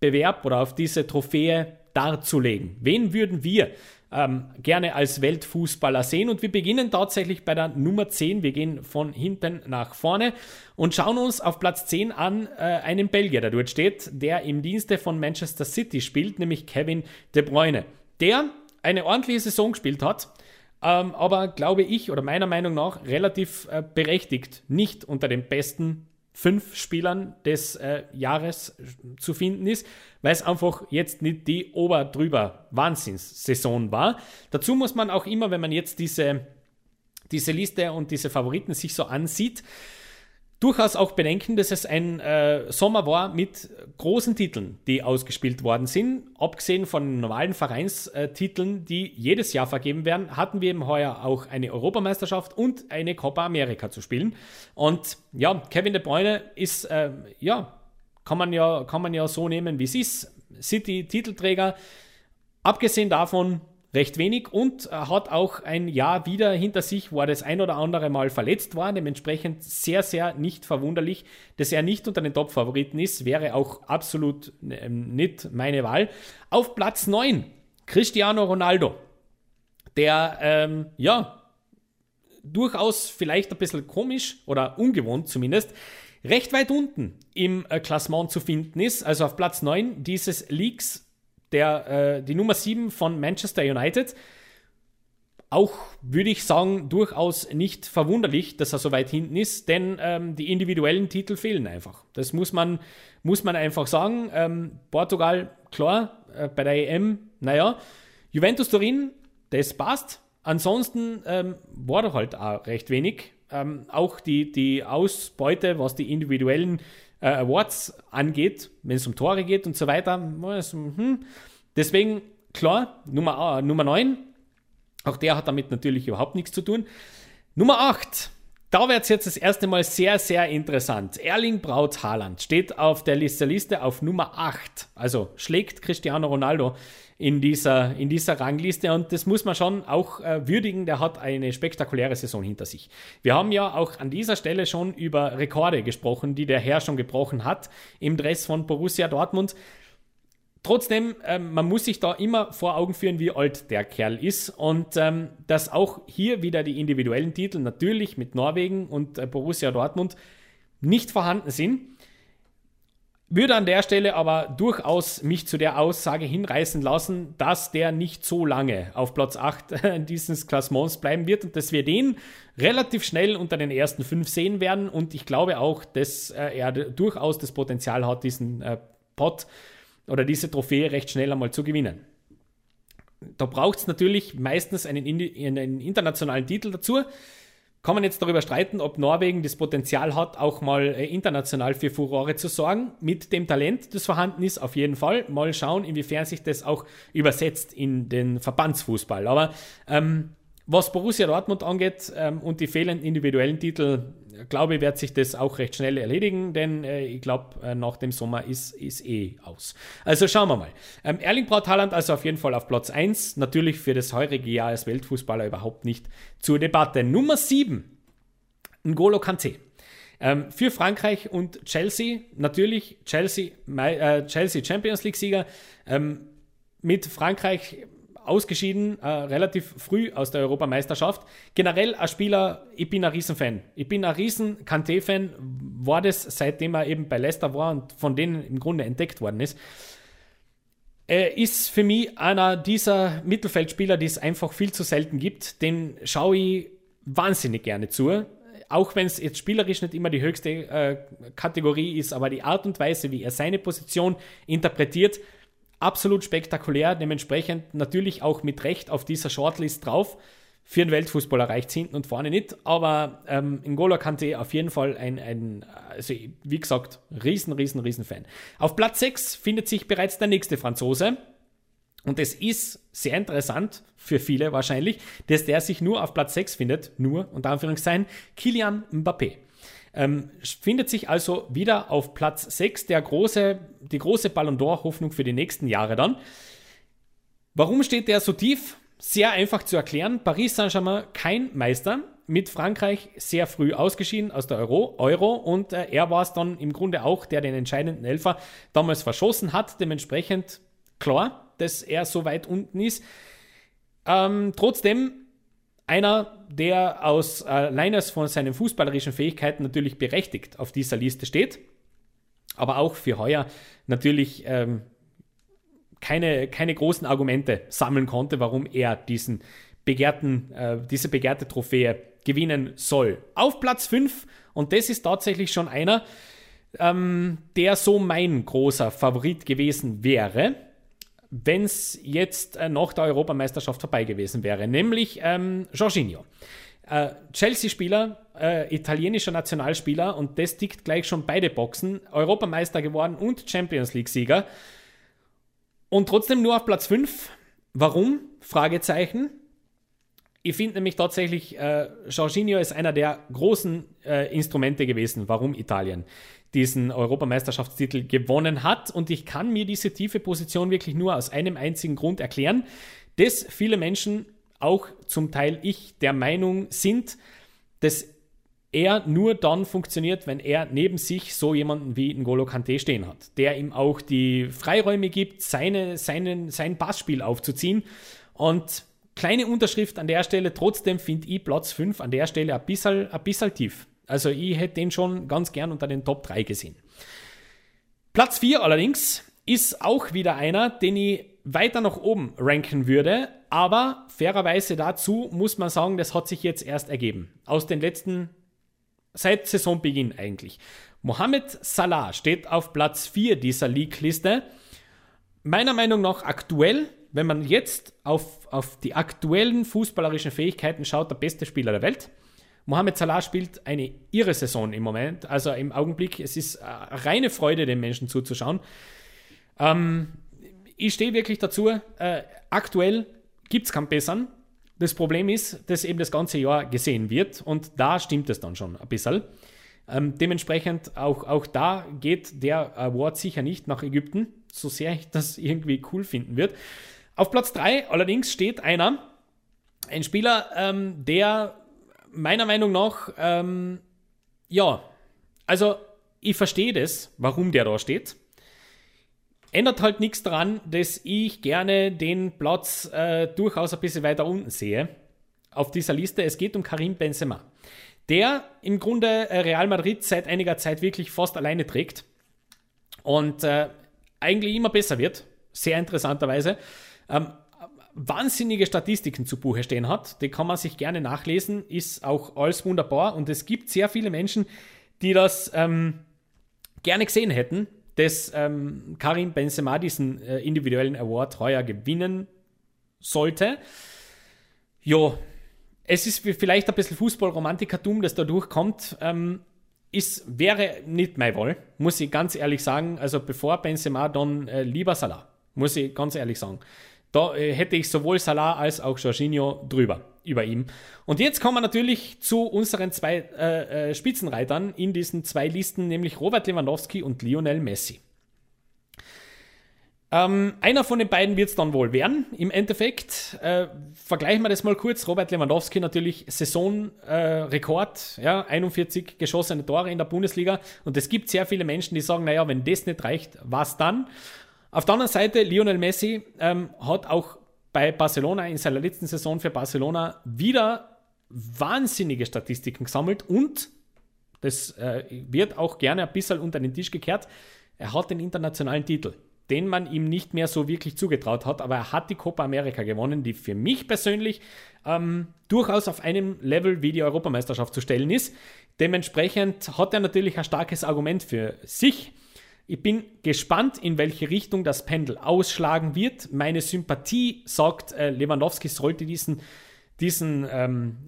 S1: Bewerb oder auf diese Trophäe darzulegen. Wen würden wir ähm, gerne als Weltfußballer sehen? Und wir beginnen tatsächlich bei der Nummer 10. Wir gehen von hinten nach vorne und schauen uns auf Platz 10 an äh, einen Belgier, der dort steht, der im Dienste von Manchester City spielt, nämlich Kevin De Bruyne. Der eine ordentliche Saison gespielt hat, ähm, aber glaube ich oder meiner Meinung nach relativ äh, berechtigt nicht unter den besten fünf Spielern des äh, Jahres zu finden ist, weil es einfach jetzt nicht die oberdrüber Wahnsinnssaison war. Dazu muss man auch immer, wenn man jetzt diese, diese Liste und diese Favoriten sich so ansieht, durchaus auch bedenken, dass es ein äh, Sommer war mit großen Titeln, die ausgespielt worden sind. Abgesehen von normalen Vereinstiteln, die jedes Jahr vergeben werden, hatten wir eben heuer auch eine Europameisterschaft und eine Copa America zu spielen. Und ja, Kevin De Bruyne ist, äh, ja, kann man ja, kann man ja so nehmen, wie es ist. City-Titelträger. Abgesehen davon recht wenig und hat auch ein Jahr wieder hinter sich, wo er das ein oder andere Mal verletzt war. Dementsprechend sehr, sehr nicht verwunderlich, dass er nicht unter den Top-Favoriten ist. Wäre auch absolut ähm, nicht meine Wahl. Auf Platz 9 Cristiano Ronaldo, der ähm, ja durchaus vielleicht ein bisschen komisch oder ungewohnt zumindest recht weit unten im äh, Klassement zu finden ist. Also auf Platz 9 dieses Leaks der, äh, die Nummer 7 von Manchester United. Auch würde ich sagen, durchaus nicht verwunderlich, dass er so weit hinten ist, denn ähm, die individuellen Titel fehlen einfach. Das muss man, muss man einfach sagen. Ähm, Portugal, klar, äh, bei der EM, naja. Juventus Turin, das passt. Ansonsten ähm, war da halt auch recht wenig. Ähm, auch die, die Ausbeute, was die individuellen äh, Awards angeht, wenn es um Tore geht und so weiter. Hm. Deswegen, klar, Nummer, äh, Nummer 9, auch der hat damit natürlich überhaupt nichts zu tun. Nummer 8, da wird es jetzt das erste Mal sehr, sehr interessant. Erling Braut Haaland steht auf der Liste, Liste auf Nummer 8, also schlägt Cristiano Ronaldo in dieser, in dieser Rangliste und das muss man schon auch äh, würdigen. Der hat eine spektakuläre Saison hinter sich. Wir haben ja auch an dieser Stelle schon über Rekorde gesprochen, die der Herr schon gebrochen hat im Dress von Borussia Dortmund. Trotzdem, ähm, man muss sich da immer vor Augen führen, wie alt der Kerl ist und ähm, dass auch hier wieder die individuellen Titel natürlich mit Norwegen und äh, Borussia Dortmund nicht vorhanden sind. Würde an der Stelle aber durchaus mich zu der Aussage hinreißen lassen, dass der nicht so lange auf Platz 8 *laughs* dieses Klassements bleiben wird und dass wir den relativ schnell unter den ersten fünf sehen werden. Und ich glaube auch, dass äh, er durchaus das Potenzial hat, diesen äh, Pot oder diese Trophäe recht schnell einmal zu gewinnen. Da braucht es natürlich meistens einen, einen internationalen Titel dazu kann man jetzt darüber streiten, ob Norwegen das Potenzial hat, auch mal äh, international für Furore zu sorgen. Mit dem Talent, das vorhanden ist, auf jeden Fall. Mal schauen, inwiefern sich das auch übersetzt in den Verbandsfußball. Aber ähm, was Borussia Dortmund angeht ähm, und die fehlenden individuellen Titel, glaube ich, wird sich das auch recht schnell erledigen, denn äh, ich glaube, äh, nach dem Sommer ist, ist eh aus. Also schauen wir mal. Ähm, Erling Braut Haaland also auf jeden Fall auf Platz 1. Natürlich für das heurige Jahr als Weltfußballer überhaupt nicht zur Debatte. Nummer 7, N'Golo Kanté. Ähm, für Frankreich und Chelsea, natürlich Chelsea, äh, Chelsea Champions League-Sieger. Ähm, mit Frankreich ausgeschieden, äh, relativ früh aus der Europameisterschaft. Generell als Spieler, ich bin ein Riesenfan. Ich bin ein riesen Kanté-Fan, war das seitdem er eben bei Leicester war und von denen im Grunde entdeckt worden ist. Er ist für mich einer dieser Mittelfeldspieler, die es einfach viel zu selten gibt. Den schaue ich wahnsinnig gerne zu. Auch wenn es jetzt spielerisch nicht immer die höchste äh, Kategorie ist, aber die Art und Weise, wie er seine Position interpretiert, absolut spektakulär, dementsprechend natürlich auch mit Recht auf dieser Shortlist drauf. Für einen Weltfußballer reicht hinten und vorne nicht, aber ähm, N'Golo Kante auf jeden Fall ein, ein, also wie gesagt, riesen, riesen, riesen Fan. Auf Platz 6 findet sich bereits der nächste Franzose und es ist sehr interessant für viele wahrscheinlich, dass der sich nur auf Platz 6 findet, nur unter Anführungszeichen, Kilian Mbappé. Ähm, findet sich also wieder auf Platz 6 der große, die große Ballon d'Or-Hoffnung für die nächsten Jahre dann. Warum steht der so tief? Sehr einfach zu erklären. Paris Saint-Germain kein Meister, mit Frankreich sehr früh ausgeschieden aus der Euro, Euro und äh, er war es dann im Grunde auch, der den entscheidenden Elfer damals verschossen hat. Dementsprechend klar, dass er so weit unten ist. Ähm, trotzdem einer, der aus äh, alleine von seinen fußballerischen Fähigkeiten natürlich berechtigt auf dieser Liste steht, aber auch für heuer natürlich ähm, keine, keine großen Argumente sammeln konnte, warum er diesen begehrten, äh, diese begehrte Trophäe gewinnen soll. Auf Platz 5, und das ist tatsächlich schon einer, ähm, der so mein großer Favorit gewesen wäre, wenn es jetzt äh, nach der Europameisterschaft vorbei gewesen wäre, nämlich ähm, Jorginho. Äh, Chelsea-Spieler, äh, italienischer Nationalspieler und das tickt gleich schon beide Boxen, Europameister geworden und Champions League-Sieger. Und trotzdem nur auf Platz 5. Warum? Fragezeichen. Ich finde nämlich tatsächlich, äh, Jorginho ist einer der großen äh, Instrumente gewesen, warum Italien diesen Europameisterschaftstitel gewonnen hat. Und ich kann mir diese tiefe Position wirklich nur aus einem einzigen Grund erklären, dass viele Menschen, auch zum Teil ich, der Meinung sind, dass er nur dann funktioniert, wenn er neben sich so jemanden wie N'Golo Kante stehen hat, der ihm auch die Freiräume gibt, seine, seinen, sein Passspiel aufzuziehen. Und kleine Unterschrift an der Stelle, trotzdem finde ich Platz 5 an der Stelle ein bisschen, ein bisschen tief. Also ich hätte den schon ganz gern unter den Top 3 gesehen. Platz 4 allerdings ist auch wieder einer, den ich weiter nach oben ranken würde, aber fairerweise dazu muss man sagen, das hat sich jetzt erst ergeben. Aus den letzten, seit Saisonbeginn eigentlich. Mohamed Salah steht auf Platz 4 dieser League-Liste. Meiner Meinung nach aktuell, wenn man jetzt auf, auf die aktuellen fußballerischen Fähigkeiten schaut, der beste Spieler der Welt. Mohamed Salah spielt eine irre Saison im Moment, also im Augenblick. Es ist reine Freude, den Menschen zuzuschauen. Ähm, ich stehe wirklich dazu, äh, aktuell gibt es keinen besseren. Das Problem ist, dass eben das ganze Jahr gesehen wird und da stimmt es dann schon ein bisschen. Ähm, dementsprechend auch, auch da geht der Award sicher nicht nach Ägypten, so sehr ich das irgendwie cool finden wird. Auf Platz 3 allerdings steht einer, ein Spieler, ähm, der meiner Meinung nach, ähm, ja, also ich verstehe das, warum der da steht. Ändert halt nichts daran, dass ich gerne den Platz äh, durchaus ein bisschen weiter unten sehe auf dieser Liste. Es geht um Karim Benzema, der im Grunde äh, Real Madrid seit einiger Zeit wirklich fast alleine trägt und äh, eigentlich immer besser wird, sehr interessanterweise. Ähm, wahnsinnige Statistiken zu Buche stehen hat, die kann man sich gerne nachlesen, ist auch alles wunderbar und es gibt sehr viele Menschen, die das ähm, gerne gesehen hätten, dass ähm, Karim Benzema diesen äh, individuellen Award heuer gewinnen sollte. Ja, es ist vielleicht ein bisschen Fußballromantikertum, das da durchkommt. Ähm, ist, wäre nicht mein Wahl, muss ich ganz ehrlich sagen. Also bevor Benzema, dann äh, lieber Salah, muss ich ganz ehrlich sagen. Da äh, hätte ich sowohl Salah als auch Jorginho drüber, über ihm. Und jetzt kommen wir natürlich zu unseren zwei äh, äh, Spitzenreitern in diesen zwei Listen, nämlich Robert Lewandowski und Lionel Messi. Ähm, einer von den beiden wird es dann wohl werden, im Endeffekt. Äh, vergleichen wir das mal kurz. Robert Lewandowski natürlich Saisonrekord, äh, ja, 41 geschossene Tore in der Bundesliga. Und es gibt sehr viele Menschen, die sagen, naja, wenn das nicht reicht, was dann? Auf der anderen Seite, Lionel Messi ähm, hat auch bei Barcelona in seiner letzten Saison für Barcelona wieder wahnsinnige Statistiken gesammelt und das äh, wird auch gerne ein bisschen unter den Tisch gekehrt. Er hat den internationalen Titel, den man ihm nicht mehr so wirklich zugetraut hat, aber er hat die Copa America gewonnen, die für mich persönlich ähm, durchaus auf einem Level wie die Europameisterschaft zu stellen ist. Dementsprechend hat er natürlich ein starkes Argument für sich. Ich bin gespannt, in welche Richtung das Pendel ausschlagen wird. Meine Sympathie sagt, äh, Lewandowski sollte diesen, diesen ähm,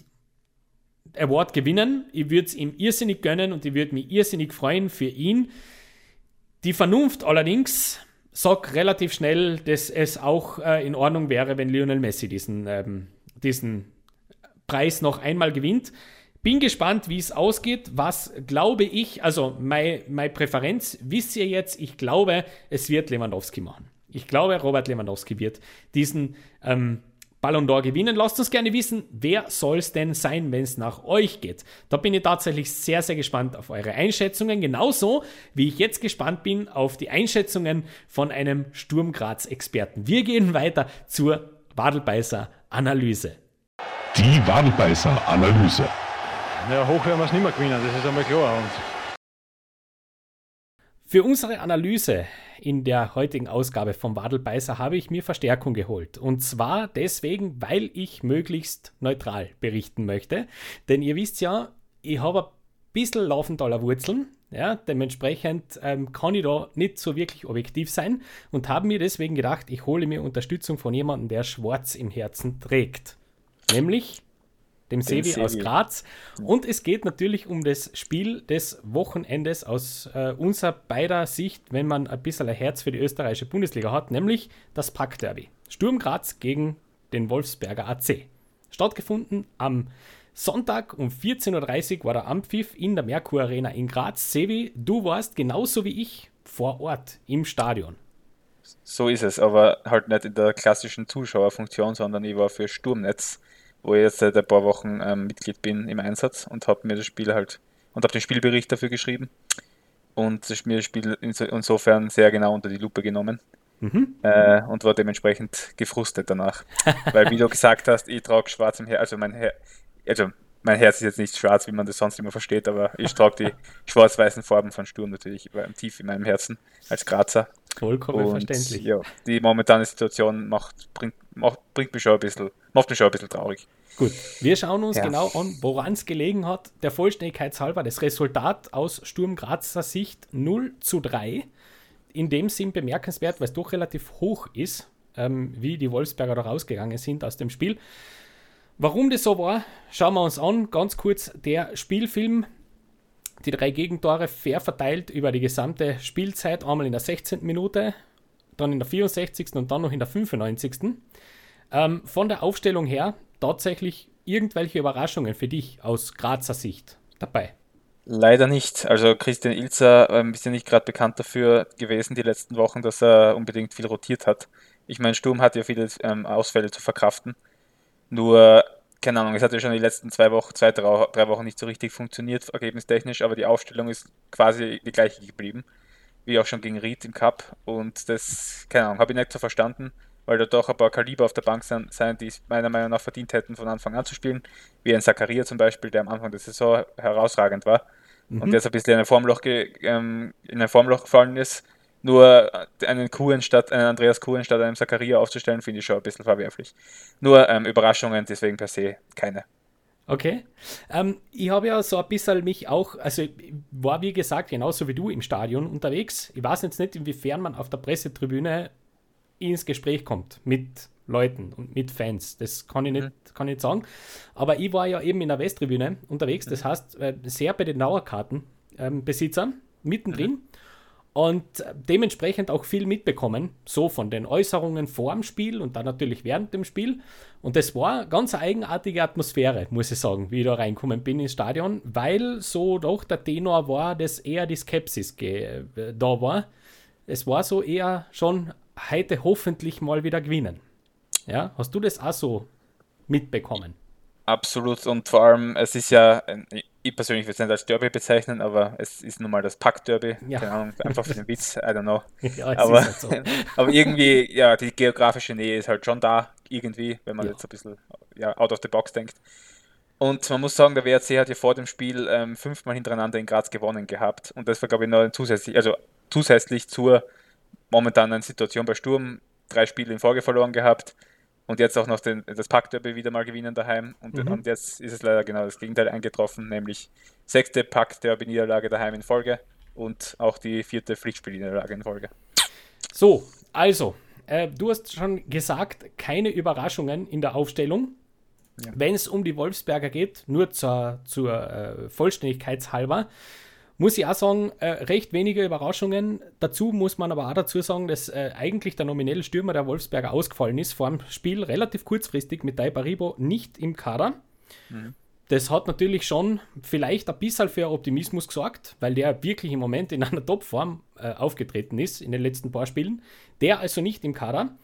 S1: Award gewinnen. Ich würde es ihm irrsinnig gönnen und ich würde mich irrsinnig freuen für ihn. Die Vernunft allerdings sagt relativ schnell, dass es auch äh, in Ordnung wäre, wenn Lionel Messi diesen, ähm, diesen Preis noch einmal gewinnt. Bin gespannt, wie es ausgeht. Was glaube ich, also meine, Präferenz, wisst ihr jetzt, ich glaube, es wird Lewandowski machen. Ich glaube, Robert Lewandowski wird diesen ähm, Ballon d'Or gewinnen. Lasst uns gerne wissen, wer soll es denn sein, wenn es nach euch geht. Da bin ich tatsächlich sehr, sehr gespannt auf eure Einschätzungen. Genauso wie ich jetzt gespannt bin auf die Einschätzungen von einem Sturm Graz-Experten. Wir gehen weiter zur Wadelbeißer-Analyse.
S3: Die Wadelbeißer-Analyse.
S5: Ja, hoch werden wir es nicht mehr gewinnen, das ist einmal klar.
S1: Für unsere Analyse in der heutigen Ausgabe vom Wadelbeißer habe ich mir Verstärkung geholt. Und zwar deswegen, weil ich möglichst neutral berichten möchte. Denn ihr wisst ja, ich habe ein bisschen Laufenthaler Wurzeln. Ja, dementsprechend ähm, kann ich da nicht so wirklich objektiv sein und habe mir deswegen gedacht, ich hole mir Unterstützung von jemandem, der Schwarz im Herzen trägt. Nämlich dem Sevi aus Graz. Und es geht natürlich um das Spiel des Wochenendes aus äh, unserer beider Sicht, wenn man ein bisschen ein Herz für die österreichische Bundesliga hat, nämlich das Packderby. Sturm Graz gegen den Wolfsberger AC. Stattgefunden am Sonntag um 14.30 Uhr war der Ampfiff in der Merkur Arena in Graz. Sevi, du warst genauso wie ich vor Ort im Stadion.
S6: So ist es, aber halt nicht in der klassischen Zuschauerfunktion, sondern ich war für Sturmnetz wo ich jetzt seit ein paar Wochen ähm, Mitglied bin im Einsatz und habe mir das Spiel halt und habe den Spielbericht dafür geschrieben und das mir das Spiel insofern sehr genau unter die Lupe genommen mhm. äh, und war dementsprechend gefrustet danach. *laughs* Weil, wie du gesagt hast, ich trage schwarz im Herz, also mein Herz, also mein Herz ist jetzt nicht schwarz, wie man das sonst immer versteht, aber ich trage die schwarz-weißen Farben von Sturm natürlich tief in meinem Herzen als Grazer.
S1: Vollkommen und, verständlich.
S6: Ja, die momentane Situation macht, bringt, macht, bringt mich schon ein bisschen, macht mich schon ein bisschen traurig.
S1: Gut, wir schauen uns ja. genau an, woran es gelegen hat. Der Vollständigkeit halber, das Resultat aus Sturm Grazer Sicht 0 zu 3. In dem Sinn bemerkenswert, weil es doch relativ hoch ist, ähm, wie die Wolfsberger da rausgegangen sind aus dem Spiel. Warum das so war, schauen wir uns an. Ganz kurz der Spielfilm. Die drei Gegentore fair verteilt über die gesamte Spielzeit. Einmal in der 16. Minute, dann in der 64. und dann noch in der 95. Ähm, von der Aufstellung her tatsächlich irgendwelche Überraschungen für dich aus Grazer Sicht dabei?
S6: Leider nicht. Also Christian Ilzer ähm, ist ja nicht gerade bekannt dafür gewesen die letzten Wochen, dass er unbedingt viel rotiert hat. Ich meine, Sturm hat ja viele ähm, Ausfälle zu verkraften. Nur, keine Ahnung, es hat ja schon die letzten zwei Wochen, zwei, drei, Wochen nicht so richtig funktioniert, ergebnistechnisch, aber die Aufstellung ist quasi die gleiche geblieben, wie auch schon gegen Ried im Cup. Und das, keine Ahnung, habe ich nicht so verstanden weil da doch ein paar Kaliber auf der Bank sind, die es meiner Meinung nach verdient hätten, von Anfang an zu spielen. Wie ein Zakaria zum Beispiel, der am Anfang der Saison herausragend war mhm. und jetzt ein bisschen in ein Formloch, ähm, in ein Formloch gefallen ist. Nur einen Kuhn statt, einen Andreas Kuhn statt einem Zakaria aufzustellen, finde ich schon ein bisschen verwerflich. Nur ähm, Überraschungen, deswegen per se keine.
S1: Okay. Ähm, ich habe ja so ein bisschen mich auch, also war wie gesagt genauso wie du im Stadion unterwegs. Ich weiß jetzt nicht, inwiefern man auf der Pressetribüne ins Gespräch kommt mit Leuten und mit Fans. Das kann ich nicht, mhm. kann ich nicht sagen. Aber ich war ja eben in der Westtribüne unterwegs, das mhm. heißt äh, sehr bei den Dauerkartenbesitzern ähm, mittendrin. Mhm. Und dementsprechend auch viel mitbekommen, so von den Äußerungen vor dem Spiel und dann natürlich während dem Spiel. Und das war ganz eine eigenartige Atmosphäre, muss ich sagen, wie ich da reinkommen bin ins Stadion, weil so doch der Tenor war, dass eher die Skepsis äh, da war. Es war so eher schon heute hoffentlich mal wieder gewinnen. Ja, hast du das auch so mitbekommen?
S6: Absolut und vor allem, es ist ja, ich persönlich würde es nicht als Derby bezeichnen, aber es ist nun mal das Pack-Derby. Ja. Keine Ahnung, einfach für den Witz, I don't know. *laughs* Ja, aber, halt so. *laughs* aber irgendwie, ja, die geografische Nähe ist halt schon da, irgendwie, wenn man ja. jetzt ein bisschen ja, out of the box denkt. Und man muss sagen, der WRC hat ja vor dem Spiel ähm, fünfmal hintereinander in Graz gewonnen gehabt. Und das war, glaube ich, noch zusätzlich, also zusätzlich zur momentanen Situation bei Sturm drei Spiele in Folge verloren gehabt und jetzt auch noch den, das Pack-Derby wieder mal gewinnen daheim. Und, mhm. und, jetzt ist es leider genau das Gegenteil eingetroffen, nämlich sechste Pack-Derby-Niederlage daheim in Folge und auch die vierte Pflichtspiel-Niederlage in Folge.
S1: So, also, äh, du hast schon gesagt, keine Überraschungen in der Aufstellung. Ja. Wenn es um die Wolfsberger geht, nur zur, zur äh, Vollständigkeitshalber, muss ich auch sagen, äh, recht wenige Überraschungen. Dazu muss man aber auch dazu sagen, dass äh, eigentlich der nominelle Stürmer der Wolfsberger ausgefallen ist vor dem Spiel relativ kurzfristig mit Daibaribo nicht im Kader. Mhm. Das hat natürlich schon vielleicht ein bisschen für Optimismus gesorgt, weil der wirklich im Moment in einer Topform äh, aufgetreten ist in den letzten paar Spielen. Der also nicht im Kader.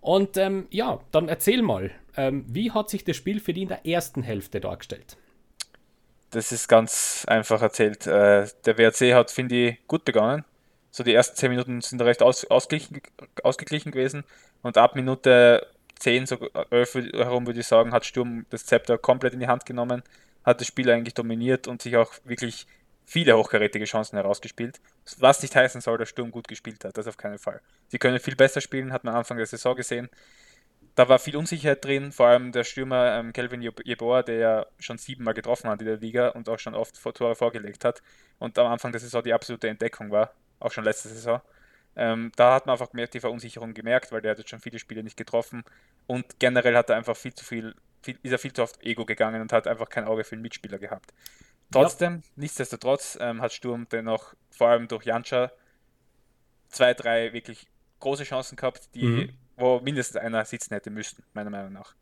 S1: Und ähm, ja, dann erzähl mal, ähm, wie hat sich das Spiel für die in der ersten Hälfte dargestellt?
S6: Das ist ganz einfach erzählt. Äh, der WRC hat, finde ich, gut begonnen. So die ersten 10 Minuten sind recht aus, ausgeglichen, ausgeglichen gewesen und ab Minute 10, so 11 herum würde ich sagen, hat Sturm das Zepter komplett in die Hand genommen, hat das Spiel eigentlich dominiert und sich auch wirklich viele hochkarätige Chancen herausgespielt. Was nicht heißen soll, dass Sturm gut gespielt hat, das auf keinen Fall. Sie können viel besser spielen, hat man Anfang der Saison gesehen da war viel Unsicherheit drin, vor allem der Stürmer ähm, Kelvin Jeboa, der ja schon siebenmal getroffen hat in der Liga und auch schon oft Tore vorgelegt hat und am Anfang der Saison die absolute Entdeckung war, auch schon letzte Saison. Ähm, da hat man einfach mehr die Verunsicherung gemerkt, weil der hat jetzt schon viele Spiele nicht getroffen und generell hat er einfach viel zu viel, viel ist er viel zu oft Ego gegangen und hat einfach kein Auge für den Mitspieler gehabt. Trotzdem, ja. nichtsdestotrotz ähm, hat Sturm dennoch vor allem durch Janscha zwei, drei wirklich große Chancen gehabt, die mhm wo mindestens einer sitzen hätte müssen, meiner Meinung nach.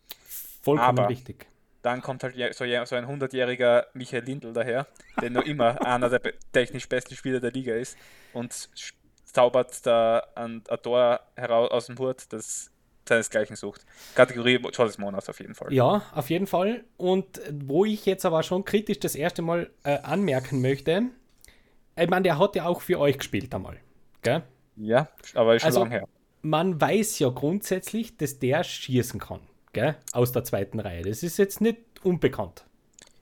S1: Vollkommen Aber richtig.
S6: Dann kommt halt so, so ein 100-jähriger Michael Lindl daher, der nur immer *laughs* einer der technisch besten Spieler der Liga ist und zaubert da ein, ein Tor heraus aus dem Hut, das seinesgleichen sucht. Kategorie Tor des Monats auf jeden Fall.
S1: Ja, auf jeden Fall. Und wo ich jetzt aber schon kritisch das erste Mal äh, anmerken möchte, ich meine, der hat ja auch für euch gespielt einmal. Gell?
S6: Ja, aber ist schon also, lange her
S1: man weiß ja grundsätzlich, dass der schießen kann, gell? aus der zweiten Reihe. Das ist jetzt nicht unbekannt.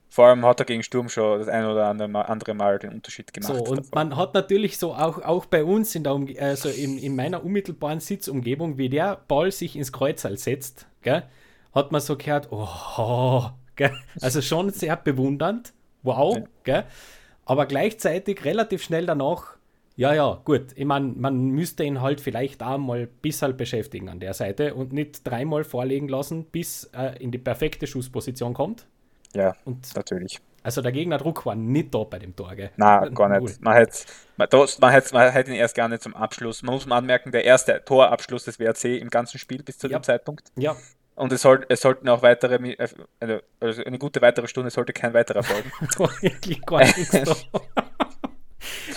S6: Vor allem hat er gegen Sturm schon das ein oder andere Mal, den Unterschied gemacht.
S1: So, und
S6: davon.
S1: man hat natürlich so auch, auch bei uns in, der Umge also in, in meiner unmittelbaren Sitzumgebung, wie der Ball sich ins Kreuzal setzt, gell, hat man so gehört, oh, gell, also schon sehr bewundernd, wow,
S6: Ja.
S1: gell, aber gleichzeitig relativ schnell danach, ja, ja, gut, ich meine, man müsste ihn halt vielleicht auch mal ein bisschen beschäftigen an der Seite und nicht dreimal vorlegen lassen, bis er in die perfekte Schussposition kommt.
S6: ja,
S1: Und
S6: natürlich.
S1: also der Gegnerdruck war nicht da bei dem Tor, gell?
S6: Na, gar nicht. Man hätte, man, man, hätte, man hätte ihn erst gar nicht zum Abschluss. Man muss mal anmerken, der erste Torabschluss des WRC im ganzen Spiel bis zu
S1: Ja.
S6: dem Zeitpunkt.
S1: Ja,
S6: Und es, soll, es sollten auch weitere, äh, also eine gute weitere Stunde sollte kein weiterer folgen. *laughs*
S1: wirklich gar nichts. *laughs*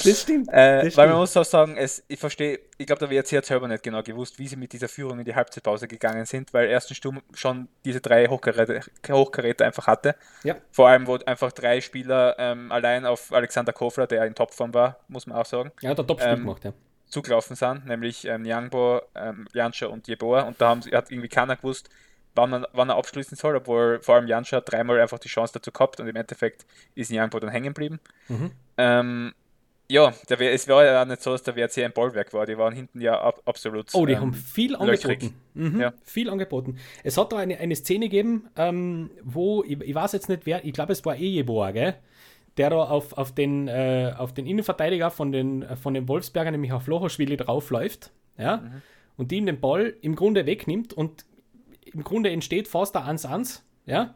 S1: Das stimmt.
S6: Äh,
S1: das
S6: weil man
S1: stimmt.
S6: muss auch sagen, es, ich verstehe, ich glaube, der WRC hat selber nicht genau gewusst, wie sie mit dieser Führung in die Halbzeitpause gegangen sind, weil ersten Sturm schon diese drei Hochkaräter, Hochkaräter einfach hatte.
S1: Ja.
S6: Vor allem, wo einfach drei Spieler ähm, allein auf Alexander Kofler, der in Topform war, muss man auch sagen,
S1: Ja, der Top-Spiel
S6: Ähm,
S1: gemacht, ja.
S6: zugelaufen sind, nämlich ähm, Yangbo, ähm, Janscha und Jeboa. Und da haben, sie- hat irgendwie keiner gewusst, wann, man, wann er abschließen soll, obwohl vor allem Janscha dreimal einfach die Chance dazu gehabt und im Endeffekt ist Yangbo dann hängen geblieben.
S1: Mhm.
S6: Ähm, ja, der, es war ja nicht so, dass der WRC ein Bollwerk war. Die waren hinten ja ab, absolut.
S1: Oh, die
S6: ähm,
S1: haben viel angeboten. Mhm,
S6: Ja.
S1: Viel angeboten. Es hat da eine, eine Szene gegeben, ähm, wo, ich, ich weiß jetzt nicht wer, ich glaube es war Ejeboa, gell? Der da auf, auf, den, äh, auf den Innenverteidiger von den, von den Wolfsberger, nämlich auf Lochoschwili draufläuft, ja?
S6: Mhm.
S1: Und die ihm den Ball im Grunde wegnimmt und im Grunde entsteht fast ein 1-1, ja?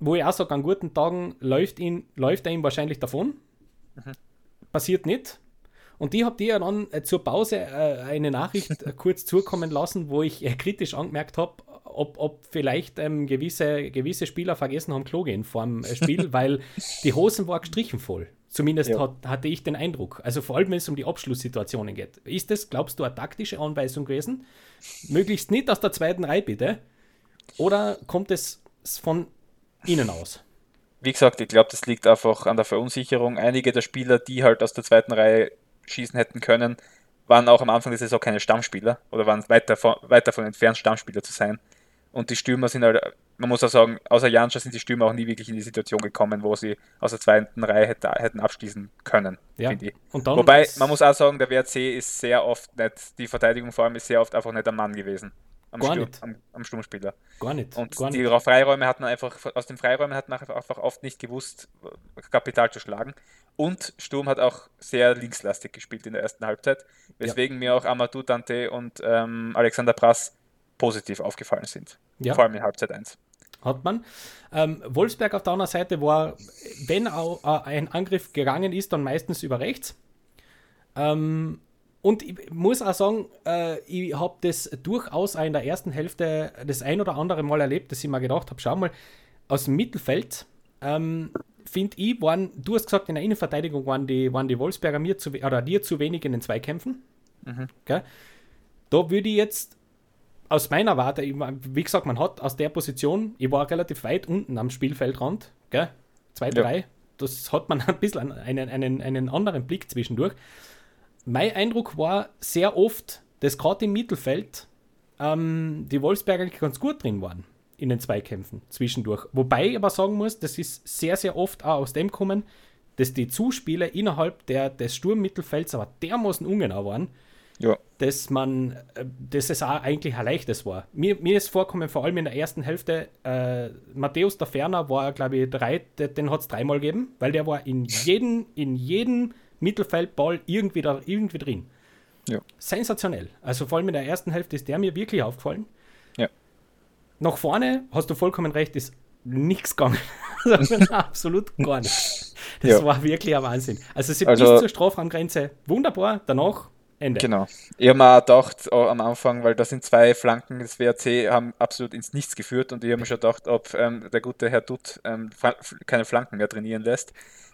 S1: Wo ich auch sage, an guten Tagen läuft, ihn, läuft er ihm wahrscheinlich davon.
S6: Mhm.
S1: Passiert nicht. Und die habt ihr ja dann äh, zur Pause äh, eine Nachricht äh, *laughs* kurz zukommen lassen, wo ich kritisch angemerkt habe, ob, ob vielleicht ähm, gewisse, gewisse Spieler vergessen haben, Klo gehen vor dem Spiel, *laughs* weil die Hosen war gestrichen voll. Zumindest
S6: Ja.
S1: hat, hatte ich den Eindruck. Also vor allem, wenn es um die Abschlusssituationen geht. Ist das, glaubst du, eine taktische Anweisung gewesen? Möglichst nicht aus der zweiten Reihe, bitte. Oder kommt es von innen aus?
S6: Wie gesagt, ich glaube, das liegt einfach an der Verunsicherung. Einige der Spieler, die halt aus der zweiten Reihe schießen hätten können, waren auch am Anfang der Saison keine Stammspieler oder waren weit davon, weit davon entfernt, Stammspieler zu sein. Und die Stürmer sind halt, man muss auch sagen, außer Janscha sind die Stürmer auch nie wirklich in die Situation gekommen, wo sie aus der zweiten Reihe hätte, hätten abschließen können,
S1: Ja.
S6: finde ich. Wobei, man muss auch sagen, der WRC ist sehr oft nicht, die Verteidigung vor allem ist sehr oft einfach nicht am Mann gewesen. Am,
S1: Gar
S6: Sturm,
S1: nicht.
S6: am, am Sturmspieler.
S1: Gar nicht.
S6: Und
S1: gar
S6: die
S1: nicht.
S6: Freiräume hat man einfach, aus den Freiräumen hat man einfach oft nicht gewusst, Kapital zu schlagen. Und Sturm hat auch sehr linkslastig gespielt in der ersten Halbzeit, weswegen mir auch Amadou Dante und ähm, Alexander Prass positiv aufgefallen sind.
S1: Ja.
S6: Vor allem in Halbzeit 1.
S1: Hat man. Ähm, Wolfsberg auf der anderen Seite war, wenn auch äh, ein Angriff gegangen ist, dann meistens über rechts. Ähm, und ich muss auch sagen, äh, ich habe das durchaus auch in der ersten Hälfte das ein oder andere Mal erlebt, dass ich mir gedacht habe, schau mal, aus dem Mittelfeld, ähm, finde ich, waren, du hast gesagt, in der Innenverteidigung waren die, waren die Wolfsberger mir zu, oder dir zu wenig in den Zweikämpfen. Gell? Da würde ich jetzt aus meiner Warte, wie gesagt, man hat aus der Position, ich war relativ weit unten am Spielfeldrand, gell? zwei,
S6: Ja.
S1: drei, das hat man *laughs* ein bisschen einen, einen, einen anderen Blick zwischendurch. Mein Eindruck war sehr oft, dass gerade im Mittelfeld ähm, die Wolfsberger ganz gut drin waren in den Zweikämpfen zwischendurch. Wobei ich aber sagen muss, das ist sehr, sehr oft auch aus dem kommen, dass die Zuspieler innerhalb der, des Sturmmittelfelds aber dermaßen ungenau waren,
S6: Ja.
S1: dass man, äh, dass es auch eigentlich ein leichtes war. Mir, mir ist vorkommen, vor allem in der ersten Hälfte, äh, Matthäus der Ferner war, glaube ich, drei, den, den hat es dreimal gegeben, weil der war in jedem, in jedem Mittelfeldball irgendwie, da, irgendwie drin.
S6: Ja.
S1: Sensationell. Also vor allem in der ersten Hälfte ist der mir wirklich aufgefallen.
S6: Ja.
S1: Nach vorne, hast du vollkommen recht, ist nichts gegangen. *laughs* Also *laughs* absolut gar nichts. Das
S6: Ja.
S1: war wirklich ein Wahnsinn. Also sie
S6: Also-
S1: bis zur Strafraumgrenze wunderbar, danach Ende.
S6: Genau. Ich habe mir auch gedacht oh, am Anfang, weil da sind zwei Flanken des WRC, haben absolut ins Nichts geführt und ich habe mir schon gedacht, ob ähm, der gute Herr Dutt ähm, keine Flanken mehr trainieren lässt,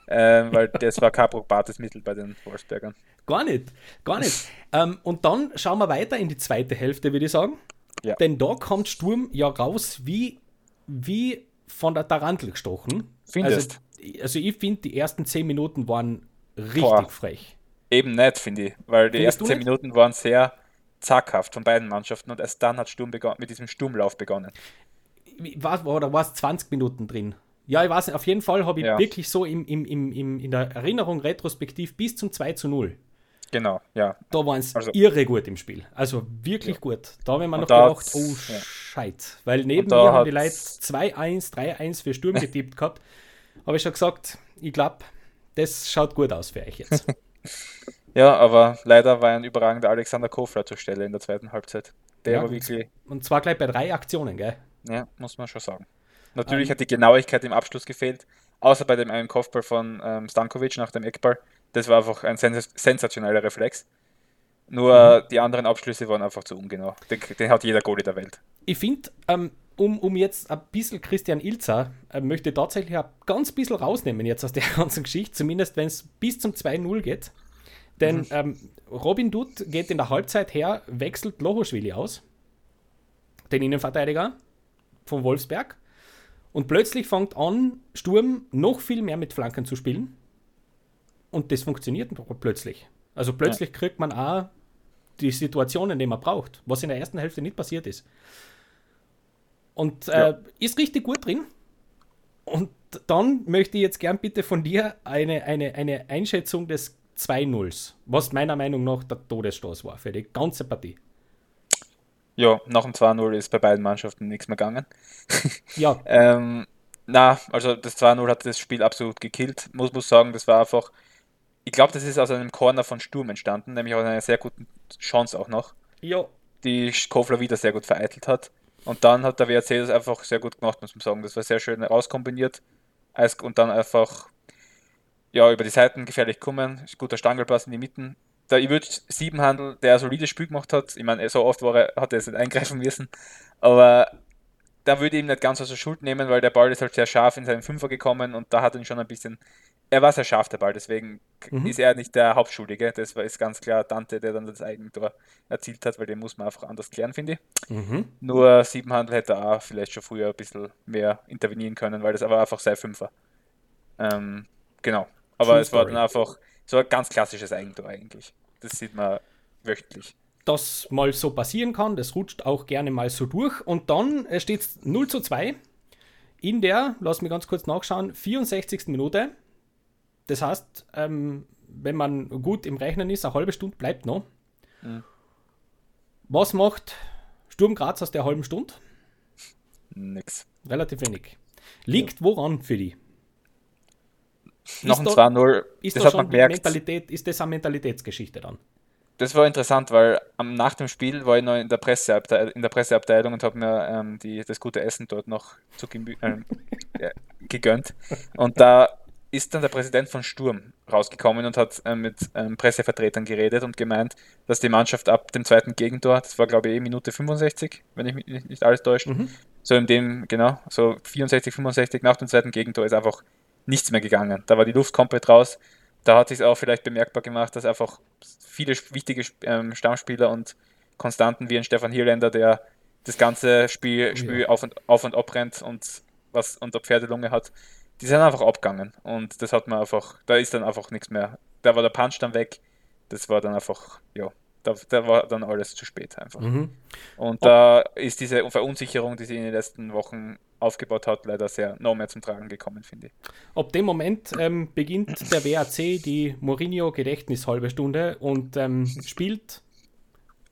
S6: ähm, weil das war kein probates Mittel bei den Wolfsbergern.
S1: Gar nicht, gar nicht. ähm, und dann schauen wir weiter in die zweite Hälfte, würde ich sagen.
S6: Ja.
S1: Denn da kommt Sturm ja raus wie, wie von der Tarantel gestochen.
S6: Findest?
S1: Also, also ich finde, die ersten zehn Minuten waren richtig
S6: Boah.
S1: frech.
S6: Eben nicht, finde ich, weil die
S1: Findest
S6: ersten zehn? Minuten waren sehr zackhaft von beiden Mannschaften und erst dann hat Sturm mit diesem Sturmlauf begonnen.
S1: War, war es 20 Minuten drin. Ja, ich weiß nicht, auf jeden Fall habe ich
S6: Ja.
S1: wirklich so im, im, im, im, in der Erinnerung retrospektiv bis zum 2 zu 0.
S6: Genau, ja.
S1: Da waren es
S6: Also-
S1: irre gut im Spiel. Also wirklich gut. Da habe ich mir
S6: Und
S1: noch
S6: da
S1: gedacht, oh
S6: ja.
S1: Scheiß. Weil neben mir haben die Leute
S6: hat's-
S1: 2-1, 3-1 für Sturm getippt gehabt. *laughs* Habe ich schon gesagt, ich glaube, das schaut gut aus für euch jetzt. *laughs*
S6: Ja, aber leider war ein überragender Alexander Kofler zur Stelle in der zweiten Halbzeit. Der
S1: Ja,
S6: war wirklich,
S1: Und zwar gleich bei drei Aktionen, gell?
S6: ja, muss man schon sagen. Natürlich
S1: Ähm.
S6: hat die Genauigkeit im Abschluss gefehlt, außer bei dem einen Kopfball von ähm, Stankovic nach dem Eckball. Das war einfach ein sens sensationeller Reflex. Nur
S1: Mhm.
S6: die anderen Abschlüsse waren einfach zu ungenau. Den, den hat jeder Goalie der Welt.
S1: Ich finde, ähm, um, um jetzt ein bisschen Christian Ilzer, äh, möchte ich tatsächlich ein ganz bisschen rausnehmen jetzt aus der *laughs* ganzen Geschichte, zumindest wenn es bis zum 2-0 geht. Denn
S6: Mhm.
S1: ähm, Robin Dutt geht in der Halbzeit her, wechselt Lohoschwili aus, den Innenverteidiger von Wolfsberg. Und plötzlich fängt an, Sturm noch viel mehr mit Flanken zu spielen. Und das funktioniert plötzlich. Also plötzlich kriegt man auch die Situationen, die man braucht, was in der ersten Hälfte nicht passiert ist. Und äh,
S6: Ja.
S1: ist richtig gut drin. Und dann möchte ich jetzt gern bitte von dir eine, eine, eine Einschätzung des 2-0s, was meiner Meinung nach der Todesstoß war für die ganze Partie.
S6: Ja, nach dem 2-0 ist bei beiden Mannschaften nichts mehr gegangen. *laughs*
S1: Ja, *laughs*
S6: Ähm, na, also das 2-0 hat das Spiel absolut gekillt. Muss, muss sagen, das war einfach. Ich glaube, das ist aus einem Corner von Sturm entstanden, nämlich aus einer sehr guten Chance auch noch,
S1: ja,
S6: die Kofler wieder sehr gut vereitelt hat. Und dann hat der WRC das einfach sehr gut gemacht, muss man sagen. Das war sehr schön rauskombiniert. Und dann einfach ja, über die Seiten gefährlich kommen. Guter Stangelpass in die Mitten. Der ich würde Siebenhandel, der ein solides Spiel gemacht hat, ich meine, so oft war er, hat er jetzt nicht eingreifen müssen, aber da würde ich ihm nicht ganz aus der Schuld nehmen, weil der Ball ist halt sehr scharf in seinen Fünfer gekommen und da hat ihn schon ein bisschen. Er war sehr scharf, der Ball, deswegen
S1: Mhm.
S6: ist er nicht der Hauptschuldige. Das war ist ganz klar Dante, der dann das Eigentor erzielt hat, weil den muss man einfach anders klären, finde ich.
S1: mhm.
S6: Nur Siebenhandel hätte auch vielleicht schon früher ein bisschen mehr intervenieren können, weil das aber einfach sein Fünfer. Ähm, genau. Aber
S1: True
S6: es war dann einfach so ein ganz klassisches Eigentor eigentlich. Das sieht man wöchentlich.
S1: das mal so passieren kann. Das rutscht auch gerne mal so durch. Und dann steht es 0 zu 2 in der, lass mich ganz kurz nachschauen, 64. Minute. Das heißt, ähm, wenn man gut im Rechnen ist, eine halbe Stunde bleibt noch. Was macht Sturm Graz aus der halben Stunde?
S6: Nix.
S1: Relativ wenig. Liegt woran für die?
S6: Noch ein
S1: da-
S6: 2-0,
S1: Ist
S6: das
S1: da
S6: hat
S1: schon
S6: gemerkt.
S1: Mentalität, ist das eine Mentalitätsgeschichte dann?
S6: Das war interessant, weil am, nach dem Spiel war ich noch in der Presseabteilung, in der Presseabteilung und habe mir ähm, die, das gute Essen dort noch zu ähm, *laughs* ja, gegönnt. Und da ist dann der Präsident von Sturm rausgekommen und hat ähm, mit ähm, Pressevertretern geredet und gemeint, dass die Mannschaft ab dem zweiten Gegentor, das war glaube ich eh Minute 65, wenn ich mich nicht, nicht alles täuscht, so in dem, genau, so 64, 65 nach dem zweiten Gegentor ist einfach nichts mehr gegangen. Da war die Luft komplett raus. Da hat sich auch vielleicht bemerkbar gemacht, dass einfach viele wichtige ähm, Stammspieler und Konstanten wie ein Stefan Hierländer, der das ganze Spiel, Spiel auf, und, auf und ab rennt und was unter Pferdelunge hat, die sind einfach abgegangen. Und das hat man einfach, da ist dann einfach nichts mehr. Da war der Punch dann weg. Das war dann einfach, ja, da, da war dann alles zu spät einfach. Und da ist diese Verunsicherung, die sie in den letzten Wochen aufgebaut hat, leider sehr noch mehr zum Tragen gekommen, finde ich.
S1: Ab dem Moment ähm, beginnt der WAC die Mourinho-Gedächtnis-halbe Stunde und ähm, spielt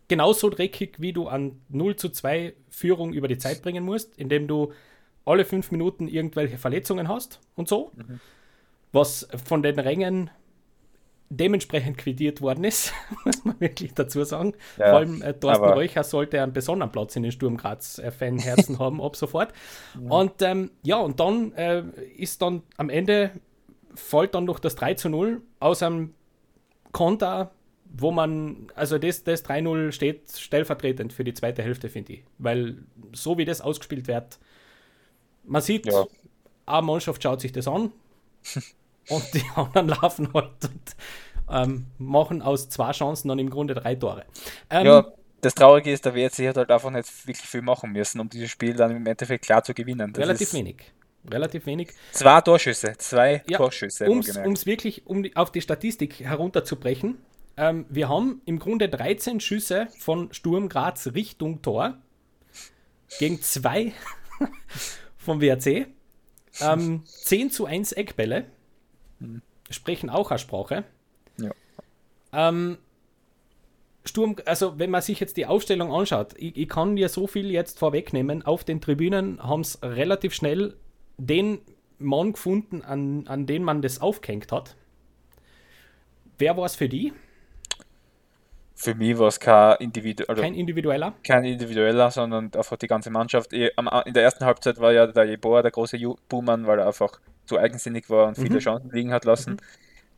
S1: genauso dreckig, wie du an 0 zu 2 Führung über die Zeit bringen musst, indem du alle fünf Minuten irgendwelche Verletzungen hast und so, was von den Rängen dementsprechend quittiert worden ist, *laughs* muss man wirklich dazu sagen.
S6: Ja,
S1: Vor allem äh, Thorsten Reucher sollte einen besonderen Platz in den Sturm Graz äh, Fanherzen *laughs* haben ab sofort. Und ähm, ja, und dann äh, ist dann am Ende fällt dann noch das 3 zu 0 aus einem Konter, wo man, also das, das 3-0 steht stellvertretend für die zweite Hälfte, finde ich. Weil so wie das ausgespielt wird, man sieht,
S6: Ja.
S1: eine Mannschaft schaut sich das an *laughs* und die *laughs* anderen laufen halt und ähm, machen aus zwei Chancen dann im Grunde drei Tore. Ähm,
S6: Ja, das Traurige ist, der WRC hat halt einfach nicht wirklich viel machen müssen, um dieses Spiel dann im Endeffekt klar zu gewinnen. Das
S1: relativ wenig. Relativ wenig.
S6: Zwei Torschüsse, zwei
S1: Ja,
S6: Torschüsse.
S1: Um es wirklich um die, auf die Statistik herunterzubrechen, ähm, wir haben im Grunde 13 Schüsse von Sturm Graz Richtung Tor gegen zwei *laughs* vom WRC. Ähm, 10 zu 1 Eckbälle sprechen auch eine Sprache.
S6: Ja.
S1: Ähm, Sturm, also wenn man sich jetzt die Aufstellung anschaut, ich, ich kann dir so viel jetzt vorwegnehmen, auf den Tribünen haben es relativ schnell den Mann gefunden, an, an den man das aufgehängt hat. Wer war es für die?
S6: Für mich war es kein, Individu also
S1: Kein individueller?
S6: kein individueller, sondern einfach die ganze Mannschaft. Eh, am- In der ersten Halbzeit war ja der Jeboa der große Buhmann, weil er einfach zu eigensinnig war und viele Chancen liegen hat lassen.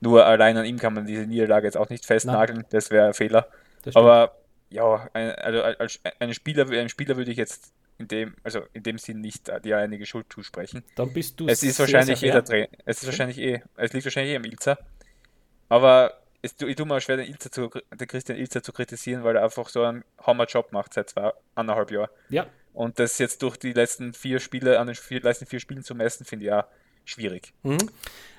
S6: Nur allein an ihm kann man diese Niederlage jetzt auch nicht festnageln, das wäre ein Fehler. Aber ja, ein, also als einen Spieler, einem Spieler würde ich jetzt in dem, also in dem Sinn nicht die alleinige Schuld zusprechen.
S1: dann bist du
S6: Es ist
S1: sehr,
S6: wahrscheinlich
S1: sehr
S6: eh der Trainer. Es ist wahrscheinlich eh, es liegt wahrscheinlich eh am Ilzer. Aber es, ich tue mir schwer, den, Ilzer zu, den Christian Ilzer zu kritisieren, weil er einfach so einen Hammer-Job macht seit zwei, anderthalb Jahren.
S1: Ja,
S6: Und das jetzt durch die letzten vier Spiele, an den vier, letzten vier Spielen zu messen, finde ich auch schwierig.
S1: Mhm.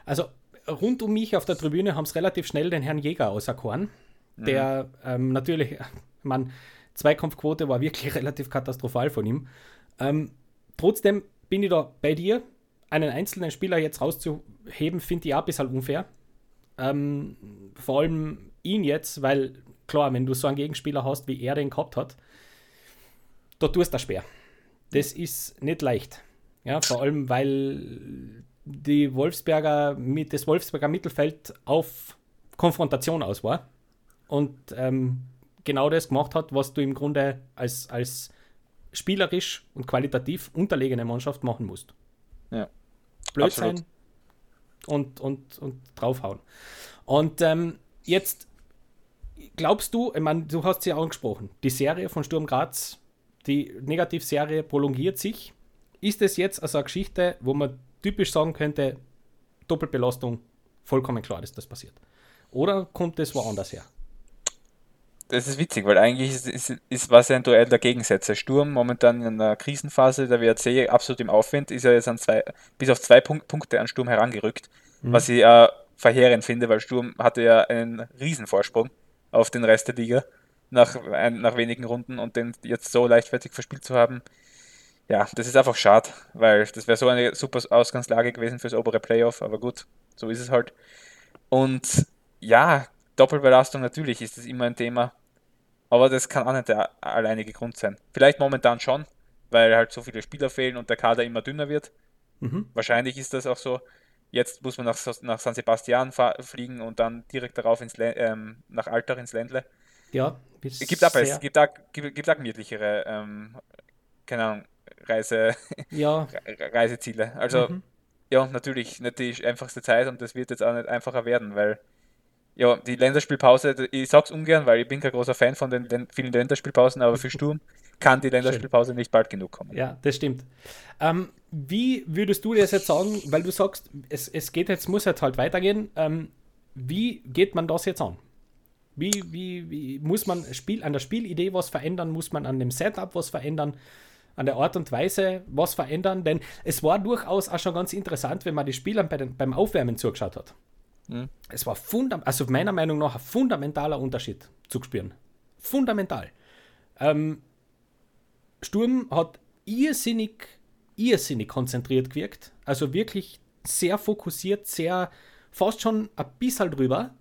S1: Also rund um mich auf der Tribüne haben es relativ schnell den Herrn Jäger auserkoren, der ähm, natürlich, *laughs* man, Zweikampfquote war wirklich *laughs* relativ katastrophal von ihm. Ähm, trotzdem bin ich da bei dir. Einen einzelnen Spieler jetzt rauszuheben, finde ich auch ein bisschen unfair. Ähm, vor allem ihn jetzt, weil klar, wenn du so einen Gegenspieler hast, wie er den gehabt hat, da tust du schwer. Das ist nicht leicht. Ja, vor allem, weil die Wolfsberger mit das Wolfsberger Mittelfeld auf Konfrontation aus war und ähm, genau das gemacht hat, was du im Grunde als, als spielerisch und qualitativ unterlegene Mannschaft machen musst.
S6: Ja.
S1: Blöd
S6: Absolut.
S1: sein und, und, und draufhauen. Und ähm, jetzt glaubst du, ich meine, du hast sie ja angesprochen, die Serie von Sturm Graz, die Negativserie prolongiert sich. Ist es jetzt also eine Geschichte, wo man typisch sagen könnte, Doppelbelastung, vollkommen klar, dass das passiert? Oder kommt es woanders her?
S6: Das ist witzig, weil eigentlich ist, ist, ist was ein Duell der Gegensätze. Sturm momentan in einer Krisenphase, der WRC absolut im Aufwind, ist ja jetzt an zwei, bis auf zwei Punkt, Punkte an Sturm herangerückt, was ich äh, verheerend finde, weil Sturm hatte ja einen Riesenvorsprung auf den Rest der Liga nach, ein, nach wenigen Runden und den jetzt so leichtfertig verspielt zu haben, ja, das ist einfach schade, weil das wäre so eine super Ausgangslage gewesen fürs obere Playoff, aber gut, so ist es halt. Und ja, Doppelbelastung natürlich ist das immer ein Thema, aber das kann auch nicht der alleinige Grund sein. Vielleicht momentan schon, weil halt so viele Spieler fehlen und der Kader immer dünner wird.
S1: Mhm.
S6: Wahrscheinlich ist das auch so. Jetzt muss man nach, nach San Sebastian fliegen und dann direkt darauf ins Lä- ähm, nach Altach ins Ländle.
S1: Ja,
S6: Es gibt auch, es gibt auch, gibt, gibt auch gemütlichere, ähm, keine Ahnung, Reise, *laughs*
S1: ja,
S6: Re- Reiseziele. Also,
S1: Mhm.
S6: ja, natürlich nicht die einfachste Zeit und das wird jetzt auch nicht einfacher werden, weil ja, die Länderspielpause, ich sag's ungern, weil ich bin kein großer Fan von den, den vielen Länderspielpausen, aber für Sturm *laughs* kann die Länderspielpause nicht bald genug kommen.
S1: Ja, das stimmt. Ähm, wie würdest du das jetzt sagen, weil du sagst, es, es geht jetzt, muss jetzt halt weitergehen. Ähm, wie geht man das jetzt an? Wie, wie, wie muss man Spiel, an der Spielidee was verändern? Muss man an dem Setup was verändern? An der Art und Weise was verändern? Denn es war durchaus auch schon ganz interessant, wenn man die Spielern bei den, beim Aufwärmen zugeschaut hat. Es war fundam also meiner Meinung nach ein fundamentaler Unterschied zu spüren. Fundamental. Ähm, Sturm hat irrsinnig, irrsinnig konzentriert gewirkt. Also wirklich sehr fokussiert, sehr fast schon ein bisschen drüber.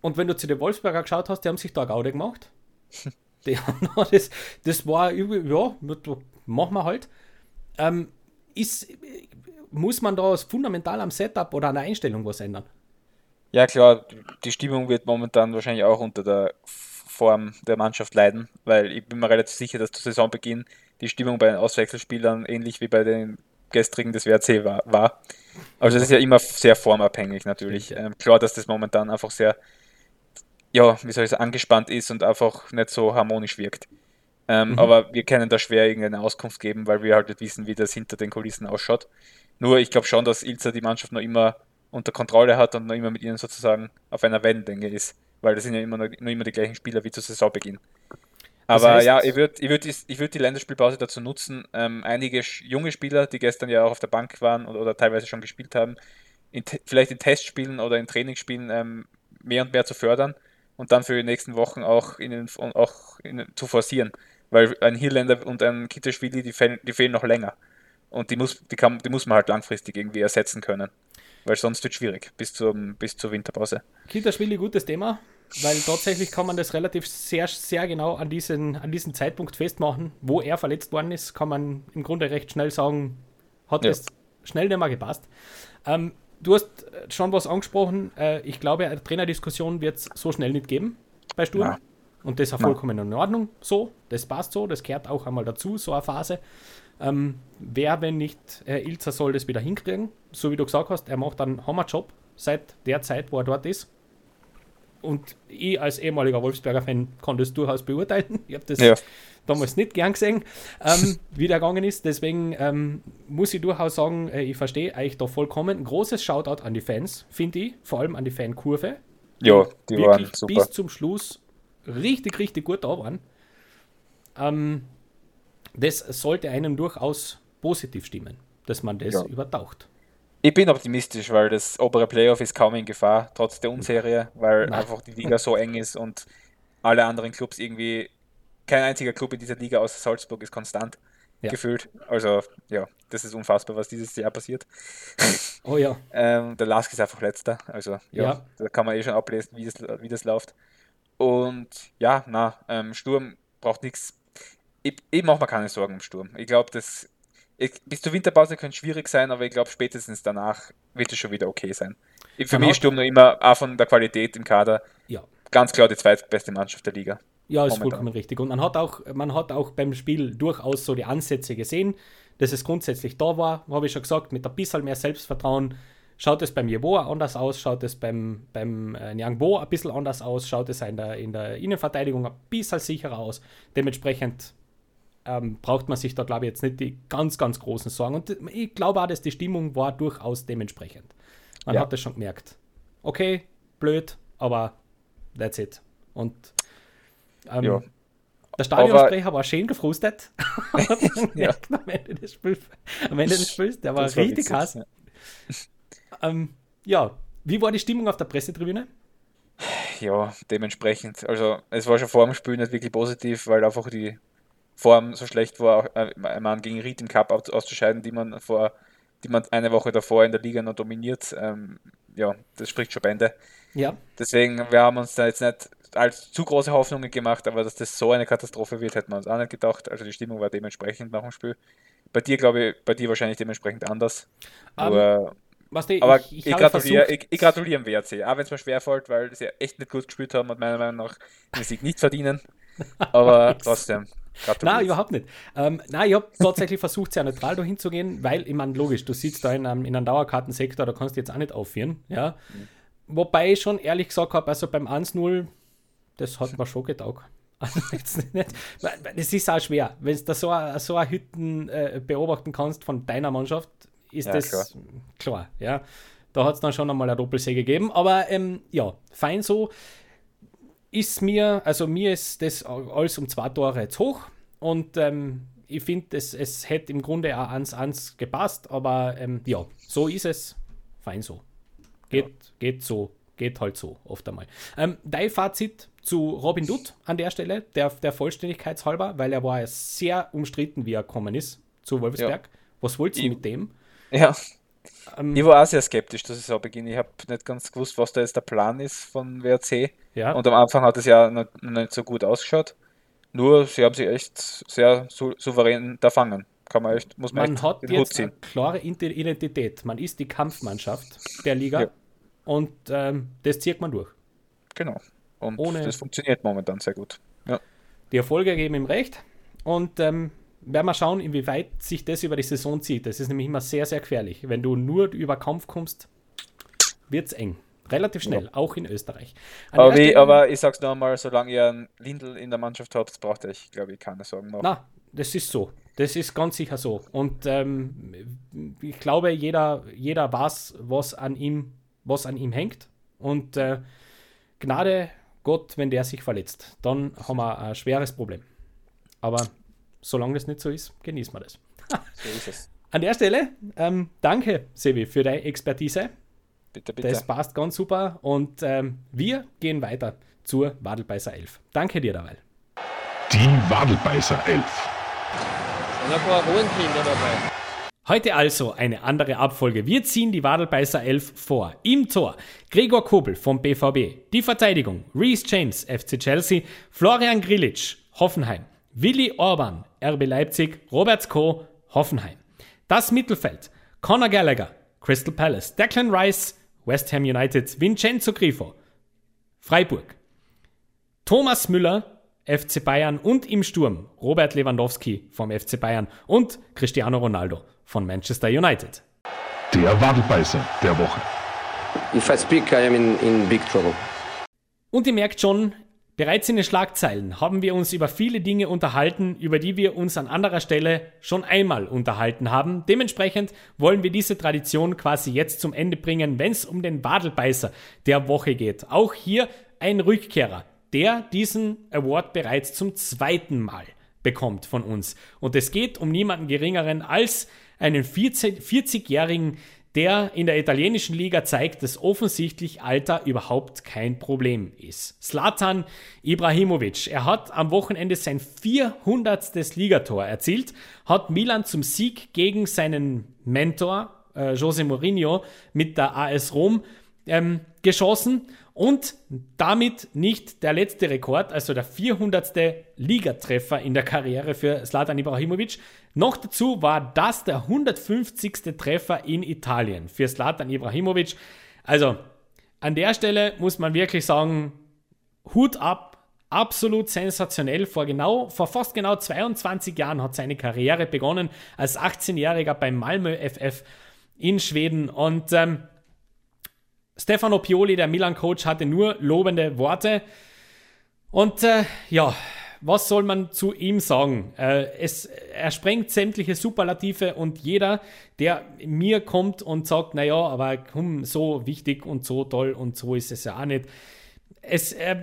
S1: Und wenn du zu den Wolfsberger geschaut hast, die haben sich da Gaude gemacht. *laughs* Die *laughs* das, das war, ja, machen wir halt. Ähm, ist, muss man da fundamental am Setup oder an der Einstellung was ändern?
S6: Ja, klar, die Stimmung wird momentan wahrscheinlich auch unter der Form der Mannschaft leiden, weil ich bin mir relativ sicher, dass zu Saisonbeginn die Stimmung bei den Auswechselspielern ähnlich wie bei den gestrigen des WRC war. war. Also das ist ja immer sehr formabhängig natürlich. Ähm, klar, dass das momentan einfach sehr, ja, wie soll ich sagen, angespannt ist und einfach nicht so harmonisch wirkt. Ähm,
S1: Mhm.
S6: Aber wir können da schwer irgendeine Auskunft geben, weil wir halt nicht wissen, wie das hinter den Kulissen ausschaut. Nur ich glaube schon, dass Ilza die Mannschaft noch immer unter Kontrolle hat und noch immer mit ihnen sozusagen auf einer Wellenlänge ist, weil das sind ja immer noch, noch immer die gleichen Spieler wie zu Saisonbeginn.
S1: Das
S6: Aber
S1: heißt-
S6: ja, ich würde ich würd die, ich würd die Länderspielpause dazu nutzen, ähm, einige junge Spieler, die gestern ja auch auf der Bank waren oder, oder teilweise schon gespielt haben, in, vielleicht in Testspielen oder in Trainingsspielen ähm, mehr und mehr zu fördern und dann für die nächsten Wochen auch, in den, auch in, zu forcieren. Weil ein Hirländer und ein Kitteschwili, die, die fehlen noch länger. Und die muss, die, kann, die muss man halt langfristig irgendwie ersetzen können. Weil sonst wird es schwierig bis, zum, bis zur Winterpause.
S1: Kinderspiele, gutes Thema, weil tatsächlich kann man das relativ sehr, sehr genau an diesen, an diesen Zeitpunkt festmachen, wo er verletzt worden ist, kann man im Grunde recht schnell sagen, hat ja. das schnell nicht mehr gepasst. Ähm, du hast schon was angesprochen. Äh, ich glaube, eine Trainerdiskussion wird es so schnell nicht geben bei Sturm. Ja. Und das ist auch vollkommen in Ordnung so. Das passt so. Das gehört auch einmal dazu, so eine Phase. Ähm, wer, wenn nicht Herr Ilzer, soll das wieder hinkriegen? So wie du gesagt hast, er macht einen Hammerjob seit der Zeit, wo er dort ist. Und ich als ehemaliger Wolfsberger-Fan kann das durchaus beurteilen. *laughs* Ich habe das ja. damals nicht gern gesehen, ähm, wie der gegangen ist. Deswegen ähm, muss ich durchaus sagen, äh, ich verstehe eigentlich da vollkommen. Ein großes Shoutout an die Fans, finde ich, vor allem an die Fankurve.
S6: Ja, die waren super.
S1: Bis zum Schluss richtig, richtig gut da waren. Ähm, das sollte einem durchaus positiv stimmen, dass man das ja. übertaucht.
S6: Ich bin optimistisch, weil das obere Playoff ist kaum in Gefahr, trotz der Unserie, weil Nein. einfach die Liga so eng ist und alle anderen Clubs irgendwie, kein einziger Club in dieser Liga außer Salzburg ist konstant ja. gefühlt. Also ja, das ist unfassbar, was dieses Jahr passiert.
S1: Oh ja. *laughs*
S6: ähm, der Lask ist einfach letzter, also ja, ja, da kann man eh schon ablesen, wie das, wie das läuft. Und ja, na, ähm, Sturm braucht nichts. Ich, ich mache mir keine Sorgen um Sturm. Ich glaube, das ich, bis zur Winterpause könnte schwierig sein, aber ich glaube, spätestens danach wird es schon wieder okay sein. Ich, für mich ist Sturm noch immer auch von der Qualität im Kader
S1: ja.
S6: ganz klar die zweitbeste Mannschaft der Liga.
S1: Ja, ist momentan. vollkommen richtig. Und man hat, auch, man hat auch beim Spiel durchaus so die Ansätze gesehen, dass es grundsätzlich da war, habe ich schon gesagt, mit ein bisschen mehr Selbstvertrauen Schaut es beim Jeboa anders aus? Schaut es beim, beim äh, Nyangbo ein bisschen anders aus? Schaut es in der, in der Innenverteidigung ein bisschen sicherer aus? Dementsprechend ähm, braucht man sich da, glaube ich, jetzt nicht die ganz, ganz großen Sorgen. Und ich glaube auch, dass die Stimmung war durchaus dementsprechend. Man ja. hat das schon gemerkt. Okay, blöd, aber that's it. Und ähm, ja. der Stadionsprecher war schön gefrustet. *laughs* ja. *laughs* am, Ende des Spiels, am Ende des Spiels, der war richtig war witzig, hass. Ähm, ja, wie war die Stimmung auf der Pressetribüne?
S6: Ja, dementsprechend. Also, es war schon vor dem Spiel nicht wirklich positiv, weil einfach die Form so schlecht war, äh, man gegen Ried im Cup auszuscheiden, die man vor, die man eine Woche davor in der Liga noch dominiert. Ähm, ja, das spricht schon Bände.
S1: Ja.
S6: Deswegen, wir haben uns da jetzt nicht als zu große Hoffnungen gemacht, aber dass das so eine Katastrophe wird, hätten wir uns auch nicht gedacht. Also die Stimmung war dementsprechend nach dem Spiel. Bei dir, glaube ich, bei dir wahrscheinlich dementsprechend anders. Um, ähm, aber
S1: die,
S6: aber ich, ich, ich gratuliere, ich, ich gratuliere dem WRC, auch wenn es mir schwerfällt, weil sie echt nicht gut gespielt haben und meiner Meinung nach den Sieg nicht verdienen. *laughs* Aber trotzdem.
S1: Nein, überhaupt nicht. Ähm, nein, ich habe tatsächlich versucht, sehr neutral da hinzugehen, weil, ich meine, logisch, du sitzt da in einem, in einem Dauerkartensektor, da kannst du jetzt auch nicht aufführen. Ja? Mhm. Wobei ich schon ehrlich gesagt habe, also beim 1-0, das hat mir schon getaugt. *laughs* Also nicht, das ist auch schwer, wenn du so, so eine Hütten äh, beobachten kannst von deiner Mannschaft, ist ja, das klar. klar. ja. Da hat es dann schon einmal eine Doppelsee gegeben, aber ähm, ja, fein so. Ist mir, also mir ist das alles um zwei Tore jetzt hoch und ähm, ich finde, es, es hätte im Grunde auch ans, ans gepasst, aber ähm, ja, so ist es. Fein so. Geht, ja. geht so, geht halt so oft einmal. Ähm, dein Fazit zu Robin Dutt an der Stelle, der, der Vollständigkeitshalber, weil er war ja sehr umstritten, wie er gekommen ist zu Wolfsberg. Ja. Was wollt ihr mit dem?
S6: Ja. Ähm, ich war auch sehr skeptisch, dass ich so beginne. Ich habe nicht ganz gewusst, was da jetzt der Plan ist von WRC.
S1: Ja.
S6: Und am Anfang hat es ja noch, nicht so gut ausgeschaut. Nur, sie haben sich echt sehr sou souverän da fangen. Kann man echt, muss man,
S1: man hat den jetzt eine klare Identität. Man ist die Kampfmannschaft der Liga ja. und ähm, das zieht man durch.
S6: Genau. Und Ohne das funktioniert momentan sehr gut. Ja.
S1: Die Erfolge geben ihm recht und ähm, werden wir schauen, inwieweit sich das über die Saison zieht. Das ist nämlich immer sehr, sehr gefährlich. Wenn du nur über Kampf kommst, wird es eng. Relativ schnell, ja. auch in Österreich.
S6: Aber, wie, aber, ich sag's noch einmal, solange ihr einen Lindl in der Mannschaft habt, braucht ihr euch, glaube ich, keine Sorgen machen.
S1: Na, das ist so. Das ist ganz sicher so. Und ähm, ich glaube, jeder, jeder weiß, was an ihm, was an ihm hängt. Und äh, Gnade Gott, wenn der sich verletzt, dann haben wir ein schweres Problem. Aber solange das nicht so ist, genießen wir das.
S6: so ist es. *laughs*
S1: An der Stelle, ähm, danke, Sevi, für deine Expertise.
S6: Bitte, bitte.
S1: Das passt ganz super und ähm, wir gehen weiter zur Wadelbeißer 11. Danke dir dabei.
S3: Die Wadelbeißer 11.
S1: Und ein paar Hohenkinder dabei. Heute also eine andere Abfolge. Wir ziehen die Wadelbeißer 11 vor. Im Tor Gregor Kobel vom BVB. Die Verteidigung Reese James, FC Chelsea. Florian Grilic, Hoffenheim. Willi Orban, RB Leipzig. Robert Co, Hoffenheim. Das Mittelfeld Conor Gallagher, Crystal Palace. Declan Rice, West Ham United. Vincenzo Grifo, Freiburg. Thomas Müller, FC Bayern und im Sturm Robert Lewandowski vom FC Bayern und Cristiano Ronaldo von Manchester United.
S3: Der Wadelbeißer der Woche.
S7: If I speak, I am in, in big trouble.
S1: Und ihr merkt schon, bereits in den Schlagzeilen haben wir uns über viele Dinge unterhalten, über die wir uns an anderer Stelle schon einmal unterhalten haben. Dementsprechend wollen wir diese Tradition quasi jetzt zum Ende bringen, wenn es um den Wadelbeißer der Woche geht. Auch hier ein Rückkehrer der diesen Award bereits zum zweiten Mal bekommt von uns. Und es geht um niemanden geringeren als einen 40-jährigen, der in der italienischen Liga zeigt, dass offensichtlich Alter überhaupt kein Problem ist. Slatan Ibrahimovic, er hat am Wochenende sein 400. Ligator erzielt, hat Milan zum Sieg gegen seinen Mentor äh, Jose Mourinho mit der AS Rom ähm, geschossen und damit nicht der letzte Rekord, also der 400. Ligatreffer in der Karriere für Slatan Ibrahimovic. Noch dazu war das der 150. Treffer in Italien für Slatan Ibrahimovic. Also an der Stelle muss man wirklich sagen, Hut ab, absolut sensationell. Vor genau, vor fast genau 22 Jahren hat seine Karriere begonnen als 18-Jähriger beim Malmö FF in Schweden und ähm, Stefano Pioli, der Milan-Coach, hatte nur lobende Worte. Und äh, ja, was soll man zu ihm sagen? Äh, es, er sprengt sämtliche Superlative und jeder, der mir kommt und sagt, naja, aber komm, so wichtig und so toll und so ist es ja auch nicht. Es, äh,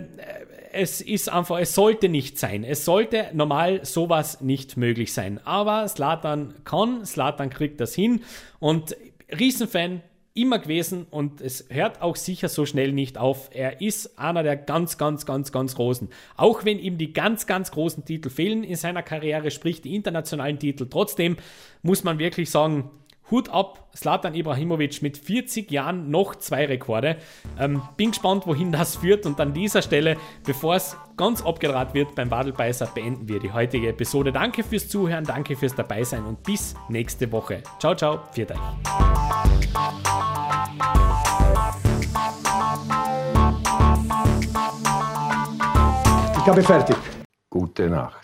S1: es ist einfach, es sollte nicht sein. Es sollte normal sowas nicht möglich sein. Aber Slatan kann, Slatan kriegt das hin und Riesenfan immer gewesen und es hört auch sicher so schnell nicht auf. Er ist einer der ganz, ganz, ganz, ganz großen. Auch wenn ihm die ganz, ganz großen Titel fehlen in seiner Karriere, sprich die internationalen Titel, trotzdem muss man wirklich sagen, Hut ab, Slatan Ibrahimovic mit 40 Jahren noch zwei Rekorde. Ähm, bin gespannt, wohin das führt. Und an dieser Stelle, bevor es ganz abgedraht wird beim Wadelbeißer, beenden wir die heutige Episode. Danke fürs Zuhören, danke fürs Dabeisein und bis nächste Woche. Ciao, ciao, viert euch.
S4: Ich habe fertig.
S3: Gute Nacht.